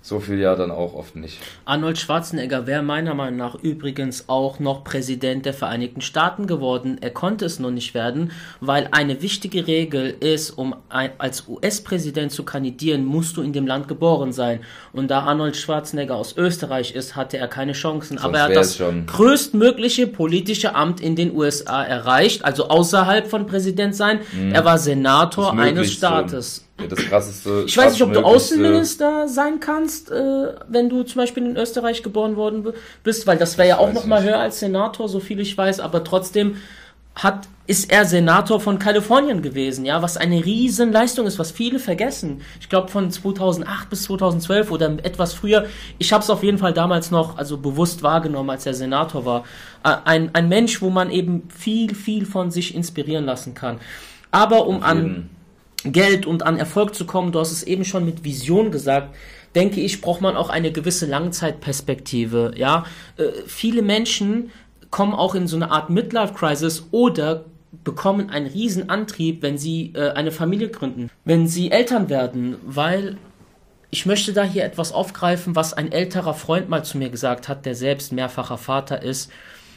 so viel ja dann auch oft nicht. Arnold Schwarzenegger wäre meiner Meinung nach übrigens auch noch Präsident der Vereinigten Staaten geworden. Er konnte es nur nicht werden, weil eine wichtige Regel ist, um ein, als US-Präsident zu kandidieren, musst du in dem Land geboren sein. Und da Arnold Schwarzenegger aus Österreich ist, hatte er keine Chancen. Aber er hat das schon. größtmögliche politische Amt in den USA erreicht, also außerhalb von Präsident sein. Er war Senator Mhm. Eines. Staates. Ja, das krasseste. Ich weiß nicht, ob du krassmöglichste- Außenminister sein kannst, äh, wenn du zum Beispiel in Österreich geboren worden bist, weil das wäre ja auch noch mal nicht. höher als Senator, so viel ich weiß, aber trotzdem hat, ist er Senator von Kalifornien gewesen, ja, was eine riesen Leistung ist, was viele vergessen. Ich glaube von 2008 bis 2012 oder etwas früher. Ich habe es auf jeden Fall damals noch, also bewusst wahrgenommen, als er Senator war. Äh, Ein, ein Mensch, wo man eben viel, viel von sich inspirieren lassen kann. Aber um an. Geld und an Erfolg zu kommen, du hast es eben schon mit Vision gesagt, denke ich, braucht man auch eine gewisse Langzeitperspektive. Ja, äh, viele Menschen kommen auch in so eine Art Midlife-Crisis oder bekommen einen riesen Antrieb, wenn sie äh, eine Familie gründen, wenn sie Eltern werden, weil ich möchte da hier etwas aufgreifen, was ein älterer Freund mal zu mir gesagt hat, der selbst mehrfacher Vater ist.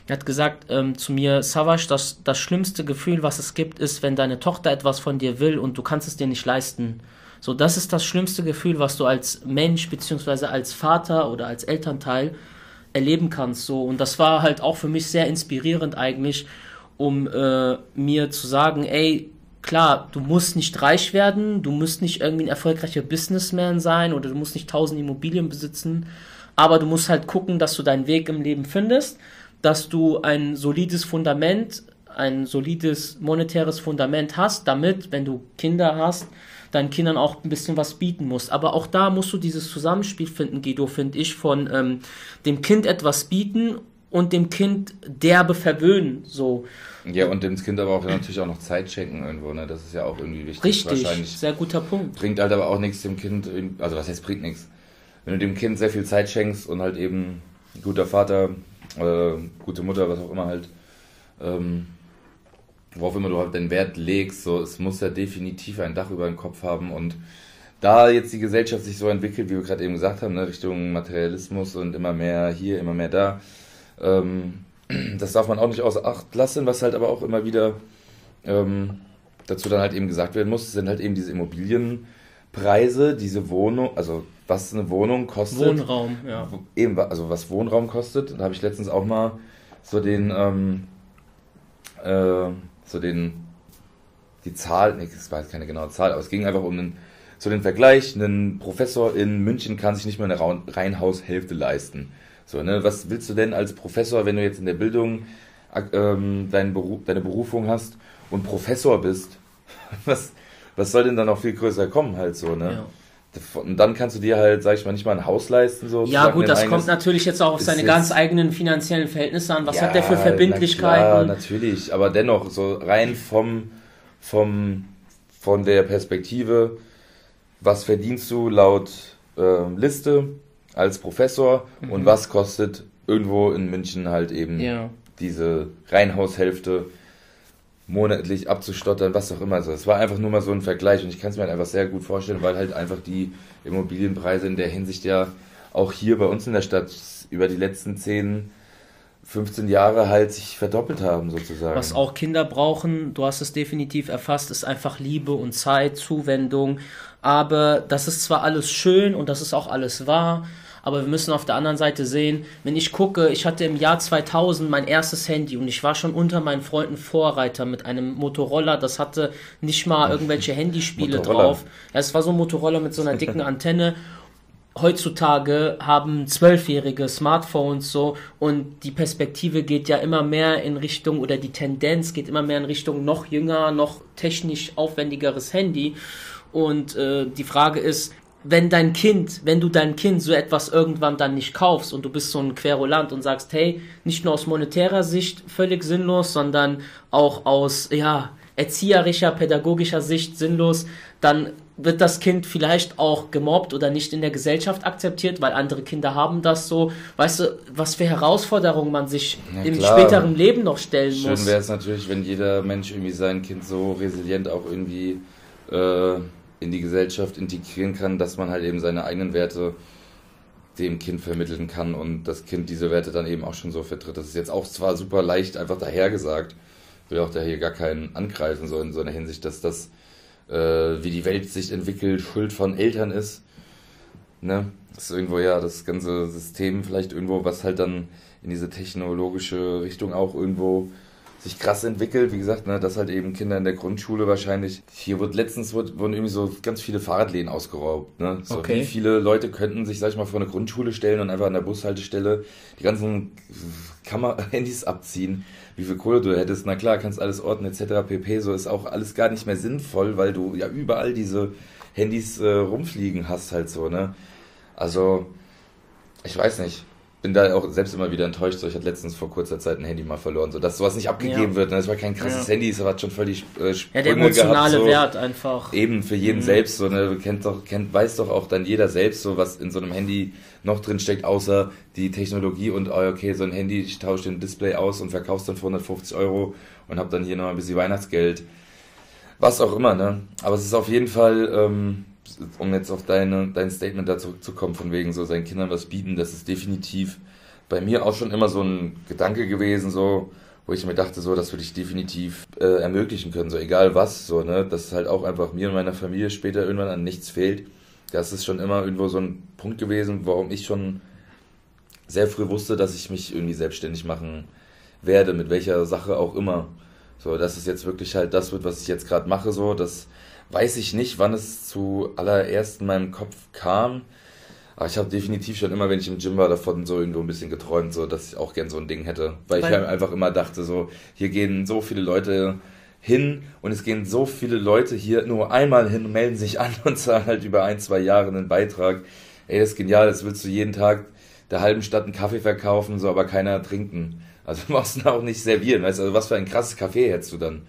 Er hat gesagt ähm, zu mir, Savas, das, das schlimmste Gefühl, was es gibt, ist, wenn deine Tochter etwas von dir will und du kannst es dir nicht leisten. So, das ist das schlimmste Gefühl, was du als Mensch beziehungsweise als Vater oder als Elternteil erleben kannst. So, und das war halt auch für mich sehr inspirierend eigentlich, um äh, mir zu sagen, ey, klar, du musst nicht reich werden, du musst nicht irgendwie ein erfolgreicher Businessman sein oder du musst nicht tausend Immobilien besitzen, aber du musst halt gucken, dass du deinen Weg im Leben findest, dass du ein solides Fundament, ein solides monetäres Fundament hast, damit, wenn du Kinder hast, deinen Kindern auch ein bisschen was bieten musst. Aber auch da musst du dieses Zusammenspiel finden, Guido, finde ich, von ähm, dem Kind etwas bieten und dem Kind derbe verwöhnen, so. Ja, und dem Kind aber auch natürlich auch noch Zeit schenken irgendwo, ne? Das ist ja auch irgendwie wichtig. Richtig, wahrscheinlich sehr guter Punkt. Bringt halt aber auch nichts dem Kind, also was heißt bringt nichts? Wenn du dem Kind sehr viel Zeit schenkst und halt eben guter Vater, äh, gute Mutter, was auch immer halt, ähm, worauf immer du halt den Wert legst, so, es muss ja definitiv ein Dach über den Kopf haben und da jetzt die Gesellschaft sich so entwickelt, wie wir gerade eben gesagt haben, ne, Richtung Materialismus und immer mehr hier, immer mehr da, ähm, das darf man auch nicht außer Acht lassen, was halt aber auch immer wieder ähm, dazu dann halt eben gesagt werden muss, sind halt eben diese Immobilienpreise, diese Wohnung, also was eine Wohnung kostet. Wohnraum, ja. Eben, also was Wohnraum kostet. Da habe ich letztens auch mal so den, ähm, äh, so den, die Zahl, nee, das war jetzt keine genaue Zahl, aber es ging einfach um den, so den Vergleich, ein Professor in München kann sich nicht mehr eine Reihenhaushälfte leisten. So, ne, was willst du denn als Professor, wenn du jetzt in der Bildung ähm, deinen Beruf, deine Berufung hast und Professor bist? Was, was soll denn dann noch viel größer kommen halt so, ne? Ja. Und dann kannst du dir halt, sag ich mal, nicht mal ein Haus leisten. So, ja, gut, das kommt natürlich jetzt auch auf seine ganz eigenen finanziellen Verhältnisse an. Was ja, hat der für Verbindlichkeiten? Ja, natürlich, aber dennoch, so rein vom, vom, von der Perspektive, was verdienst du laut äh, Liste als Professor mhm. und was kostet irgendwo in München halt eben ja. diese Reihenhaushälfte monatlich abzustottern, was auch immer. Es war einfach nur mal so ein Vergleich und ich kann es mir halt einfach sehr gut vorstellen, weil halt einfach die Immobilienpreise in der Hinsicht ja auch hier bei uns in der Stadt über die letzten 10, 15 Jahre halt sich verdoppelt haben sozusagen. Was auch Kinder brauchen, du hast es definitiv erfasst, ist einfach Liebe und Zeit, Zuwendung. Aber das ist zwar alles schön und das ist auch alles wahr, aber wir müssen auf der anderen Seite sehen, wenn ich gucke, ich hatte im Jahr 2000 mein erstes Handy und ich war schon unter meinen Freunden Vorreiter mit einem Motorola, das hatte nicht mal irgendwelche Handyspiele drauf. Ja, es war so ein Motorola mit so einer dicken Antenne heutzutage haben Zwölfjährige Smartphones so und die Perspektive geht ja immer mehr in Richtung oder die Tendenz geht immer mehr in Richtung noch jünger, noch technisch aufwendigeres Handy. Und äh, die Frage ist, wenn dein Kind, wenn du dein Kind so etwas irgendwann dann nicht kaufst und du bist so ein Querulant und sagst, hey, nicht nur aus monetärer Sicht völlig sinnlos, sondern auch aus, ja, erzieherischer, pädagogischer Sicht sinnlos, dann wird das Kind vielleicht auch gemobbt oder nicht in der Gesellschaft akzeptiert, weil andere Kinder haben das so. Weißt du, was für Herausforderungen man sich ja, im klar. späteren Leben noch stellen Schön muss. Schön wäre es natürlich, wenn jeder Mensch irgendwie sein Kind so resilient auch irgendwie äh, in die Gesellschaft integrieren kann, dass man halt eben seine eigenen Werte dem Kind vermitteln kann und das Kind diese Werte dann eben auch schon so vertritt. Das ist jetzt auch zwar super leicht einfach dahergesagt, will auch da hier gar keinen angreifen, so in so einer Hinsicht, dass das, äh, wie die Welt sich entwickelt, Schuld von Eltern ist. Ne? Das ist irgendwo ja das ganze System vielleicht irgendwo, was halt dann in diese technologische Richtung auch irgendwo sich krass entwickelt. Wie gesagt, ne, dass halt eben Kinder in der Grundschule wahrscheinlich. Hier wird letztens wird, wurden irgendwie so ganz viele Fahrradläden ausgeraubt. Ne? So okay. Wie viele Leute könnten sich, sag ich mal, vor eine Grundschule stellen und einfach an der Bushaltestelle die ganzen Kammer Handys abziehen. Wie viel Kohle du hättest, na klar, kannst alles ordnen etc. pp. So ist auch alles gar nicht mehr sinnvoll, weil du ja überall diese Handys äh, rumfliegen hast halt so, ne? Also, ich weiß nicht bin da auch selbst immer wieder enttäuscht. So, ich hatte letztens vor kurzer Zeit ein Handy mal verloren, so dass sowas nicht abgegeben ja. wird. Ne? Das war kein krasses ja. Handy, es hat schon völlig äh, Sprünge Ja, der emotionale gehabt, so. Wert einfach. Eben für jeden mhm. selbst. So, ne? kennt doch, kennt, weiß doch auch dann jeder selbst, so was in so einem Handy noch drin steckt, außer die Technologie und oh, okay, so ein Handy, ich tausche den Display aus und verkauf's dann für 150 Euro und habe dann hier noch ein bisschen Weihnachtsgeld. Was auch immer, ne? Aber es ist auf jeden Fall. Ähm, um jetzt auf deine, dein Statement da zurückzukommen, von wegen so seinen Kindern was bieten, das ist definitiv bei mir auch schon immer so ein Gedanke gewesen, so, wo ich mir dachte, so, das würde ich definitiv äh, ermöglichen können, so egal was, so, ne, dass halt auch einfach mir und meiner Familie später irgendwann an nichts fehlt. Das ist schon immer irgendwo so ein Punkt gewesen, warum ich schon sehr früh wusste, dass ich mich irgendwie selbstständig machen werde, mit welcher Sache auch immer. So, dass es jetzt wirklich halt das wird, was ich jetzt gerade mache, so, das weiß ich nicht, wann es zu allererst in meinem Kopf kam. Aber ich habe definitiv schon immer, wenn ich im Gym war, davon so irgendwo ein bisschen geträumt, so dass ich auch gern so ein Ding hätte. Weil, Weil ich halt einfach immer dachte, so, hier gehen so viele Leute hin und es gehen so viele Leute hier nur einmal hin melden sich an und zahlen halt über ein, zwei Jahre einen Beitrag. Ey, das ist genial, das willst du jeden Tag der halben Stadt einen Kaffee verkaufen, so aber keiner trinken. Also du machst ihn auch nicht servieren, weißt du, also was für ein krasses Kaffee hättest du dann?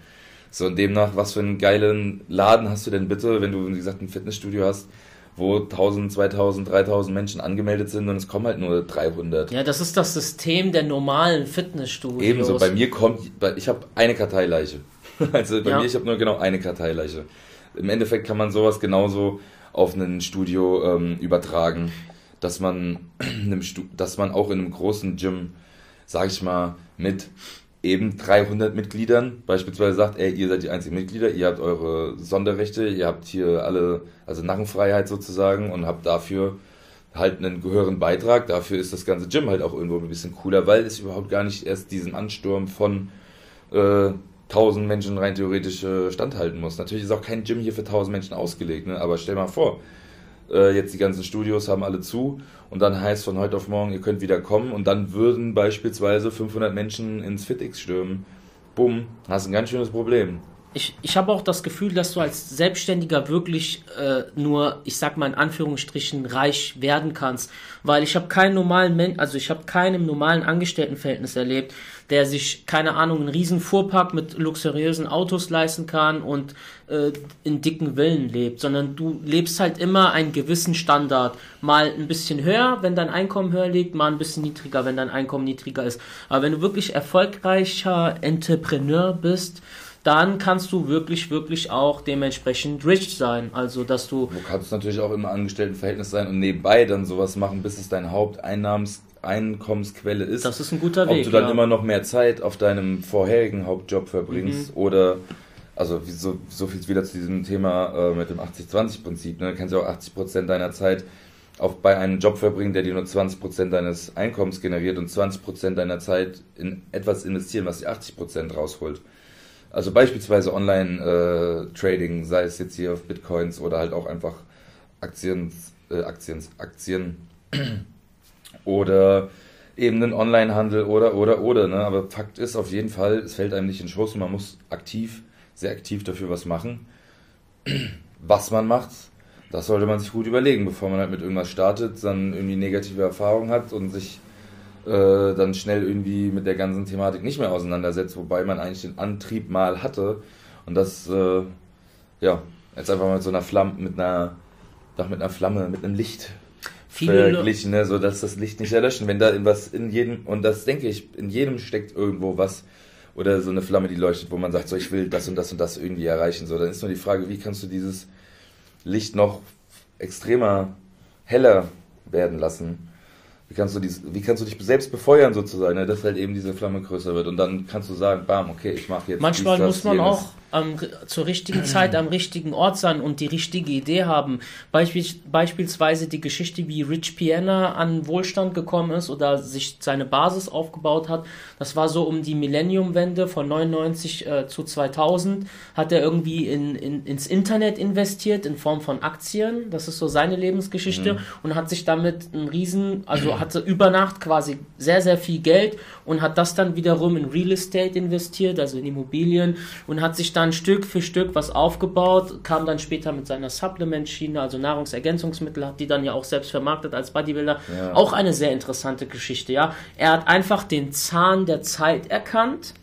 So und demnach, was für einen geilen Laden hast du denn bitte, wenn du, wie gesagt, ein Fitnessstudio hast, wo 1000, 2000, 3000 Menschen angemeldet sind und es kommen halt nur 300. Ja, das ist das System der normalen Fitnessstudios. Ebenso, bei mir kommt, ich habe eine Karteileiche. Also bei ja. mir, ich habe nur genau eine Karteileiche. Im Endeffekt kann man sowas genauso auf ein Studio ähm, übertragen, dass man, dass man auch in einem großen Gym, sag ich mal, mit eben 300 Mitgliedern beispielsweise sagt, ey, ihr seid die einzigen Mitglieder, ihr habt eure Sonderrechte, ihr habt hier alle, also Narrenfreiheit sozusagen und habt dafür halt einen gehörigen Beitrag. Dafür ist das ganze Gym halt auch irgendwo ein bisschen cooler, weil es überhaupt gar nicht erst diesen Ansturm von äh, 1000 Menschen rein theoretisch äh, standhalten muss. Natürlich ist auch kein Gym hier für 1000 Menschen ausgelegt, ne? aber stell mal vor, äh, jetzt die ganzen Studios haben alle zu und dann heißt von heute auf morgen, ihr könnt wieder kommen und dann würden beispielsweise 500 Menschen ins FitX stürmen. Bumm, hast ein ganz schönes Problem. Ich, ich habe auch das Gefühl, dass du als Selbstständiger wirklich äh, nur, ich sag mal in Anführungsstrichen, reich werden kannst. Weil ich habe keinen normalen Mensch, also ich habe keinen im normalen Angestelltenverhältnis erlebt, der sich, keine Ahnung, einen riesen Fuhrpark mit luxuriösen Autos leisten kann und äh, in dicken Villen lebt, sondern du lebst halt immer einen gewissen Standard. Mal ein bisschen höher, wenn dein Einkommen höher liegt, mal ein bisschen niedriger, wenn dein Einkommen niedriger ist. Aber wenn du wirklich erfolgreicher Entrepreneur bist, dann kannst du wirklich, wirklich auch dementsprechend rich sein. Also, dass du. Du kannst natürlich auch immer Angestelltenverhältnis sein und nebenbei dann sowas machen, bis es dein Haupteinnahmens Einkommensquelle ist. Das ist ein guter Weg. Ob du dann ja. immer noch mehr Zeit auf deinem vorherigen Hauptjob verbringst mhm. oder also so, so viel wieder zu diesem Thema äh, mit dem 80-20-Prinzip. Ne? Du kannst ja auch 80% deiner Zeit auf, bei einem Job verbringen, der dir nur 20% deines Einkommens generiert und 20% deiner Zeit in etwas investieren, was dir 80% rausholt. Also beispielsweise Online-Trading, äh, sei es jetzt hier auf Bitcoins oder halt auch einfach Aktien, äh, Aktien, Aktien oder eben einen Onlinehandel oder, oder, oder. Ne? Aber Fakt ist auf jeden Fall, es fällt einem nicht in Schoß und man muss aktiv, sehr aktiv dafür was machen. Was man macht, das sollte man sich gut überlegen, bevor man halt mit irgendwas startet, dann irgendwie negative Erfahrungen hat und sich äh, dann schnell irgendwie mit der ganzen Thematik nicht mehr auseinandersetzt, wobei man eigentlich den Antrieb mal hatte und das, äh, ja, jetzt einfach mal mit so einer Flamme, mit einer, doch mit einer Flamme, mit einem Licht Viele verglichen, ne? so dass das Licht nicht erlöschen. Wenn da was in jedem, und das denke ich, in jedem steckt irgendwo was oder so eine Flamme, die leuchtet, wo man sagt, so ich will das und das und das irgendwie erreichen. So, dann ist nur die Frage, wie kannst du dieses Licht noch extremer heller werden lassen? Wie kannst du dies, wie kannst du dich selbst befeuern sozusagen, ne? dass halt eben diese Flamme größer wird und dann kannst du sagen, bam, okay, ich mache jetzt. Manchmal dies, das, muss man jenes. auch am, zur richtigen Zeit am richtigen Ort sein und die richtige Idee haben. Beispiel, beispielsweise die Geschichte, wie Rich Piana an Wohlstand gekommen ist oder sich seine Basis aufgebaut hat. Das war so um die Millenniumwende von 99 äh, zu 2000. Hat er irgendwie in, in, ins Internet investiert in Form von Aktien. Das ist so seine Lebensgeschichte mhm. und hat sich damit einen riesen, also hatte über Nacht quasi sehr, sehr viel Geld und hat das dann wiederum in Real Estate investiert, also in Immobilien und hat sich dann Stück für Stück was aufgebaut, kam dann später mit seiner Supplement-Schiene, also Nahrungsergänzungsmittel, hat die dann ja auch selbst vermarktet als Bodybuilder. Ja. Auch eine sehr interessante Geschichte, ja. Er hat einfach den Zahn der Zeit erkannt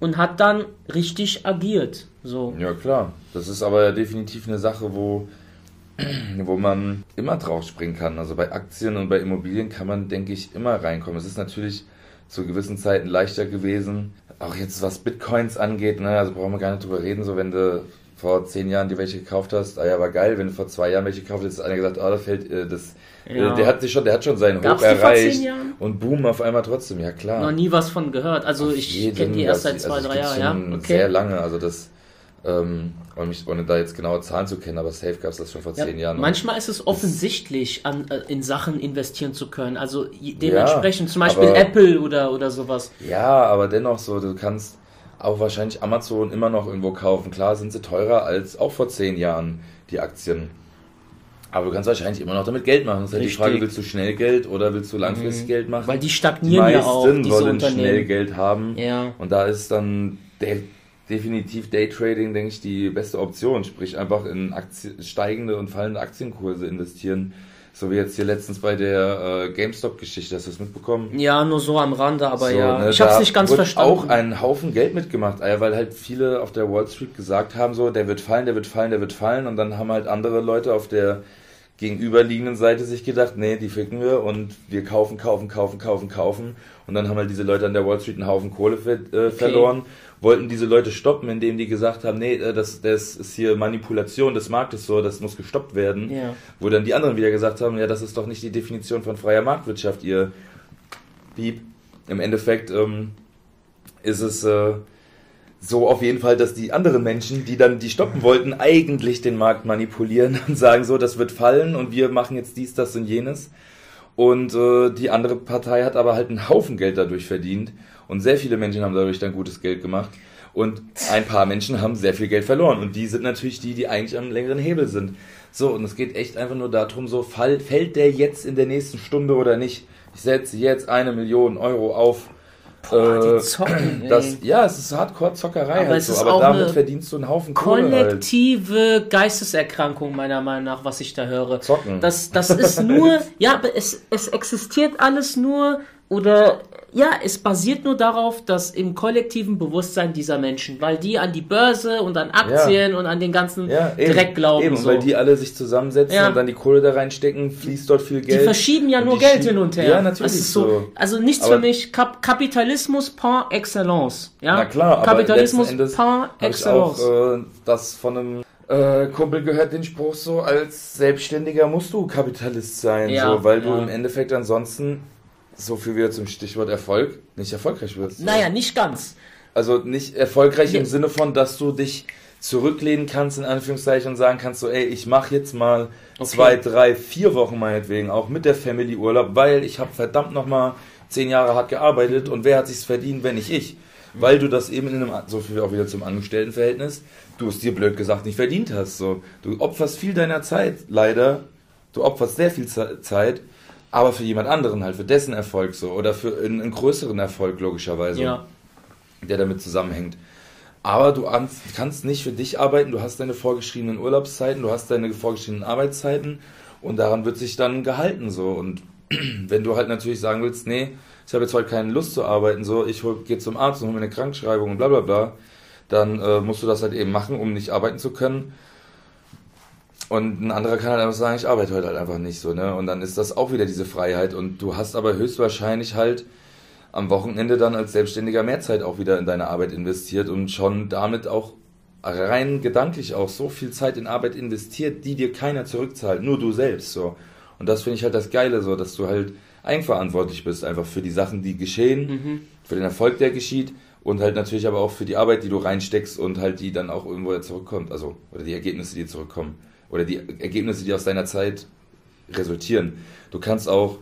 und hat dann richtig agiert. So. Ja, klar. Das ist aber definitiv eine Sache, wo, wo man immer drauf springen kann. Also bei Aktien und bei Immobilien kann man, denke ich, immer reinkommen. Es ist natürlich zu gewissen Zeiten leichter gewesen. Auch jetzt was Bitcoins angeht, ne, also brauchen wir gar nicht drüber reden, so wenn du vor zehn Jahren die welche gekauft hast, ah ja, war geil, wenn du vor zwei Jahren welche gekauft hast, ist einer gesagt, ah, oh, da fällt, äh, das, äh, ja. äh, der hat sich schon, der hat schon seinen Gab's Hoch erreicht und boom, auf einmal trotzdem, ja klar. Noch nie was von gehört, also auf ich kenne die erst seit zwei, also drei Jahren, ja, okay. Sehr lange, also das, ähm, ohne da jetzt genaue Zahlen zu kennen, aber safe gab es das schon vor ja, zehn Jahren. Manchmal ist es offensichtlich, an, äh, in Sachen investieren zu können. Also dementsprechend ja, zum Beispiel aber, Apple oder, oder sowas. Ja, aber dennoch so, du kannst auch wahrscheinlich Amazon immer noch irgendwo kaufen. Klar sind sie teurer als auch vor zehn Jahren die Aktien. Aber du kannst wahrscheinlich immer noch damit Geld machen. Das ist halt die Frage, willst du schnell Geld oder willst du langfristig mhm. Geld machen? Weil die stagnieren die ja auch. Die wollen schnell Geld haben. Ja. Und da ist dann der definitiv Daytrading, denke ich, die beste Option. Sprich, einfach in Aktien, steigende und fallende Aktienkurse investieren. So wie jetzt hier letztens bei der äh, GameStop-Geschichte, hast du das mitbekommen? Ja, nur so am Rande, aber So, ja. ne, ich hab's nicht ganz wird verstanden. auch einen Haufen Geld mitgemacht, äh, weil halt viele auf der Wall Street gesagt haben, so, der wird fallen, der wird fallen, der wird fallen. Und dann haben halt andere Leute auf der gegenüberliegenden Seite sich gedacht, nee, die ficken wir und wir kaufen, kaufen, kaufen, kaufen, kaufen. Und dann haben halt diese Leute an der Wall Street einen Haufen Kohle ver äh, verloren, wollten diese Leute stoppen, indem die gesagt haben, nee, äh, das, das ist hier Manipulation des Marktes so, das muss gestoppt werden. Ja. Wo dann die anderen wieder gesagt haben, ja, das ist doch nicht die Definition von freier Marktwirtschaft, ihr Piep. Im Endeffekt ähm, ist es äh, so auf jeden Fall, dass die anderen Menschen, die dann die stoppen wollten, eigentlich den Markt manipulieren und sagen so, das wird fallen und wir machen jetzt dies, das und jenes. Und äh, die andere Partei hat aber halt einen Haufen Geld dadurch verdient und sehr viele Menschen haben dadurch dann gutes Geld gemacht. Und ein paar Menschen haben sehr viel Geld verloren. Und die sind natürlich die, die eigentlich am längeren Hebel sind. So, und es geht echt einfach nur darum, so, fall, fällt der jetzt in der nächsten Stunde oder nicht? Ich setze jetzt eine Million Euro auf. Boah, äh, die zocken, ey. das, ja, es ist Hardcore-Zockerei Aber halt es so. ist Aber auch damit eine verdienst du einen Haufen Kohle halt. kollektive Geisteserkrankung, meiner Meinung nach, was ich da höre. Zocken. Das, das ist nur, ja, aber es, es existiert alles nur oder ja, es basiert nur darauf, dass im kollektiven Bewusstsein dieser Menschen, weil die an die Börse und an Aktien und an den ganzen Ja, eben, Dreck glauben. Eben, so. weil die alle sich zusammensetzen Ja. und dann die Kohle da reinstecken, fließt dort viel Die Geld. verschieben ja nur die Geld hin und her. Ja, natürlich so. so. Also nichts Aber- für mich. Kap Kapitalismus par excellence. Ja? Na klar, aber Kapitalismus Endes par habe ich auch excellence. äh, das von einem äh, Kumpel gehört, den Spruch so, als Selbstständiger musst du Kapitalist sein, Ja, so, weil du ja. im Endeffekt ansonsten, so viel wieder zum Stichwort Erfolg, nicht erfolgreich wirst. naja, nicht ganz. Also nicht erfolgreich Ja. im Sinne von, dass du dich zurücklehnen kannst, in Anführungszeichen, und sagen kannst, so, ey, ich mache jetzt mal Okay. zwei, drei, vier Wochen meinetwegen auch mit der Family Urlaub, weil ich habe verdammt nochmal zehn Jahre hart gearbeitet und wer hat sich's verdient, wenn nicht ich? Weil du das eben in einem, so viel auch wieder zum Angestelltenverhältnis, du es dir blöd gesagt nicht verdient hast. So. Du opferst viel deiner Zeit, leider. Du opferst sehr viel Ze- Zeit, aber für jemand anderen halt, für dessen Erfolg so. Oder für einen, einen größeren Erfolg, logischerweise Ja. der damit zusammenhängt. Aber du an- kannst nicht für dich arbeiten, du hast deine vorgeschriebenen Urlaubszeiten, du hast deine vorgeschriebenen Arbeitszeiten und daran wird sich dann gehalten so. Und wenn du halt natürlich sagen willst, nee, ich habe jetzt heute keine Lust zu arbeiten, so, ich gehe zum Arzt und hole mir eine Krankschreibung und bla bla bla, dann äh, musst du das halt eben machen, um nicht arbeiten zu können. Und ein anderer kann halt einfach sagen, ich arbeite heute halt einfach nicht so, ne? Und dann ist das auch wieder diese Freiheit. Und du hast aber höchstwahrscheinlich halt am Wochenende dann als Selbstständiger mehr Zeit auch wieder in deine Arbeit investiert und schon damit auch rein gedanklich auch so viel Zeit in Arbeit investiert, die dir keiner zurückzahlt, nur du selbst so. Und das finde ich halt das Geile so, dass du halt eigenverantwortlich bist einfach für die Sachen, die geschehen, für den Erfolg, der geschieht und halt natürlich aber auch für die Arbeit, die du reinsteckst und halt die dann auch irgendwo zurückkommt, also oder die Ergebnisse, die zurückkommen oder die Ergebnisse, die aus deiner Zeit resultieren. Du kannst auch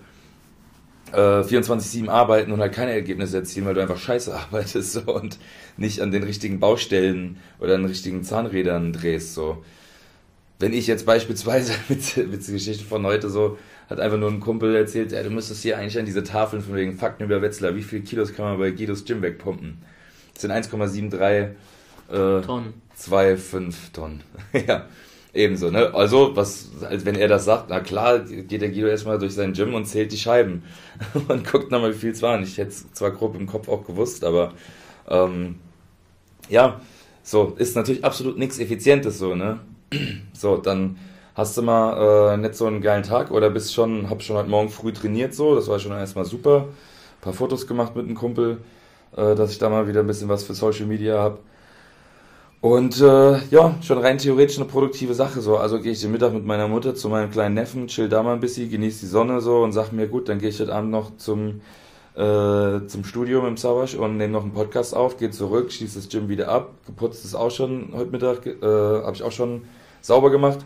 äh, 24-7 arbeiten und halt keine Ergebnisse erzielen, weil du einfach scheiße arbeitest so, und nicht an den richtigen Baustellen oder an den richtigen Zahnrädern drehst. So. Wenn ich jetzt beispielsweise mit, mit der Geschichte von heute so, hat einfach nur ein Kumpel erzählt, ja, du müsstest hier eigentlich an diese Tafeln von wegen Fakten über Wetzlar, wie viel Kilos kann man bei Guidos Gym wegpumpen? Das sind 1,73 äh, Tonnen. 2,5 Tonnen. ja, ebenso, ne? Also, was, als wenn er das sagt, na klar, geht der Guido erstmal durch sein Gym und zählt die Scheiben und guckt nochmal, wie viel es waren. Ich hätte es zwar grob im Kopf auch gewusst, aber ähm, ja, so, ist natürlich absolut nichts Effizientes so, ne? So, dann hast du mal äh, nicht so einen geilen Tag oder bist schon, hab schon heute Morgen früh trainiert so, das war schon erstmal super. Ein paar Fotos gemacht mit einem Kumpel, äh, dass ich da mal wieder ein bisschen was für Social Media habe. Und äh, ja, schon rein theoretisch eine produktive Sache so. Also gehe ich den Mittag mit meiner Mutter zu meinem kleinen Neffen, chill da mal ein bisschen, genieße die Sonne so und sag mir, gut, dann gehe ich heute Abend noch zum, äh, zum Studio mit dem Savasch und nehme noch einen Podcast auf, gehe zurück, schließe das Gym wieder ab. Geputzt ist auch schon heute Mittag, äh, habe ich auch schon sauber gemacht.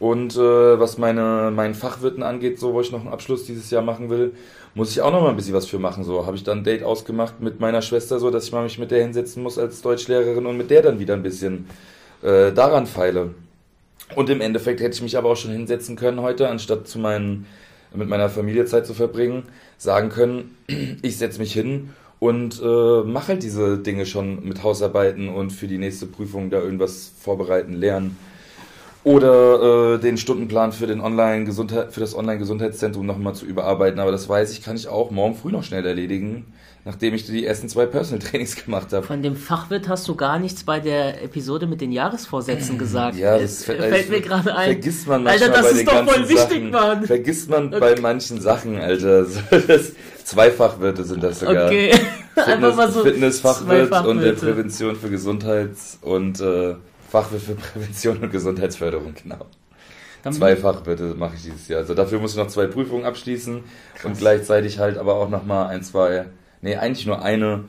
Und äh, was meine meinen Fachwirten angeht, so wo ich noch einen Abschluss dieses Jahr machen will, muss ich auch noch mal ein bisschen was für machen. So habe ich dann ein Date ausgemacht mit meiner Schwester, so dass ich mal mich mit der hinsetzen muss als Deutschlehrerin und mit der dann wieder ein bisschen äh, daran feile. Und im Endeffekt hätte ich mich aber auch schon hinsetzen können heute, anstatt zu meinen mit meiner Familie Zeit zu verbringen, sagen können, ich setze mich hin und äh, mache halt diese Dinge schon mit Hausarbeiten und für die nächste Prüfung da irgendwas vorbereiten, lernen. Oder äh, den Stundenplan für, den Online -Gesundheit, für das Online-Gesundheitszentrum nochmal zu überarbeiten. Aber das weiß ich, kann ich auch morgen früh noch schnell erledigen, nachdem ich die ersten zwei Personal Trainings gemacht habe. Von dem Fachwirt hast du gar nichts bei der Episode mit den Jahresvorsätzen gesagt. Ja, das fällt, fällt mir gerade ein. Vergisst man manchmal Alter, das bei ist doch voll wichtig, Sachen. Mann. Vergisst man okay. bei manchen Sachen, Alter. Das, zwei Fachwirte sind das sogar. Okay. Fitness, so Fitnessfachwirt und der Prävention für Gesundheits- und äh, Fachwirt für Prävention und Gesundheitsförderung, genau. Dann zwei Fachwirte mache ich dieses Jahr. Also dafür muss ich noch zwei Prüfungen abschließen Krass. und gleichzeitig halt aber auch nochmal ein, zwei, nee, eigentlich nur eine,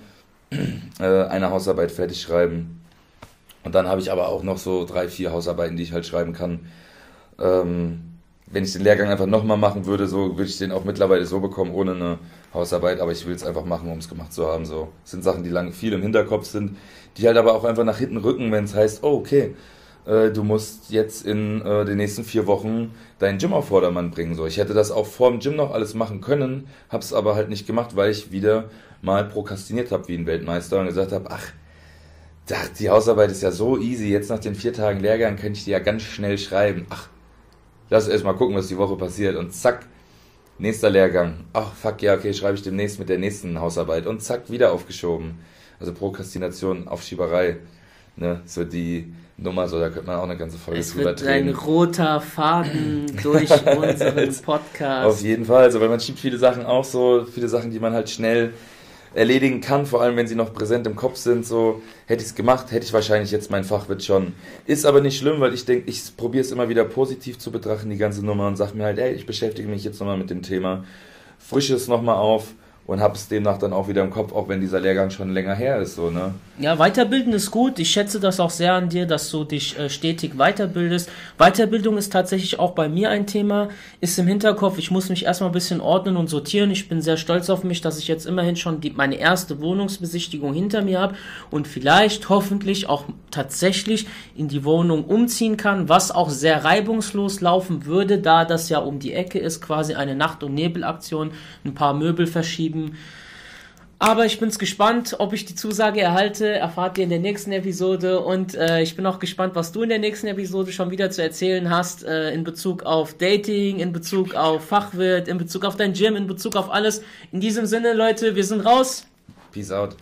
äh, eine Hausarbeit fertig schreiben. Und dann habe ich aber auch noch so drei, vier Hausarbeiten, die ich halt schreiben kann. Ähm, wenn ich den Lehrgang einfach nochmal machen würde, so würde ich den auch mittlerweile so bekommen, ohne eine Hausarbeit, aber ich will es einfach machen, um es gemacht zu haben. So das sind Sachen, die lange viel im Hinterkopf sind, die halt aber auch einfach nach hinten rücken, wenn es heißt, oh, okay, äh, du musst jetzt in äh, den nächsten vier Wochen deinen Gym auf Vordermann bringen. So, ich hätte das auch vor dem Gym noch alles machen können, hab's aber halt nicht gemacht, weil ich wieder mal prokrastiniert habe wie ein Weltmeister und gesagt habe, ach, die Hausarbeit ist ja so easy, jetzt nach den vier Tagen Lehrgang kann ich die ja ganz schnell schreiben. Ach, lass erst mal gucken, was die Woche passiert und zack, nächster Lehrgang. Ach, fuck, ja, okay, schreibe ich demnächst mit der nächsten Hausarbeit und zack, wieder aufgeschoben. Also Prokrastination, Aufschieberei, ne, so die Nummer, so da könnte man auch eine ganze Folge es drüber wird drehen. ein roter Faden durch unseren Podcast. Auf jeden Fall, also weil man schiebt viele Sachen auch so, viele Sachen, die man halt schnell erledigen kann, vor allem wenn sie noch präsent im Kopf sind. So hätte ich es gemacht, hätte ich wahrscheinlich jetzt mein Fachwirt schon. Ist aber nicht schlimm, weil ich denke, ich probiere es immer wieder positiv zu betrachten, die ganze Nummer, und sage mir halt, ey, ich beschäftige mich jetzt nochmal mit dem Thema, frische es nochmal auf und habe es demnach dann auch wieder im Kopf, auch wenn dieser Lehrgang schon länger her ist, so, ne? Ja, weiterbilden ist gut. Ich schätze das auch sehr an dir, dass du dich äh, stetig weiterbildest. Weiterbildung ist tatsächlich auch bei mir ein Thema, ist im Hinterkopf. Ich muss mich erstmal ein bisschen ordnen und sortieren. Ich bin sehr stolz auf mich, dass ich jetzt immerhin schon die, meine erste Wohnungsbesichtigung hinter mir habe und vielleicht hoffentlich auch tatsächlich in die Wohnung umziehen kann, was auch sehr reibungslos laufen würde, da das ja um die Ecke ist, quasi eine Nacht- und Nebelaktion, ein paar Möbel verschieben aber ich bin's gespannt, ob ich die Zusage erhalte, erfahrt ihr in der nächsten Episode und äh, ich bin auch gespannt, was du in der nächsten Episode schon wieder zu erzählen hast äh, in Bezug auf Dating, in Bezug auf Fachwirt, in Bezug auf dein Gym, in Bezug auf alles. In diesem Sinne, Leute, wir sind raus. Peace out.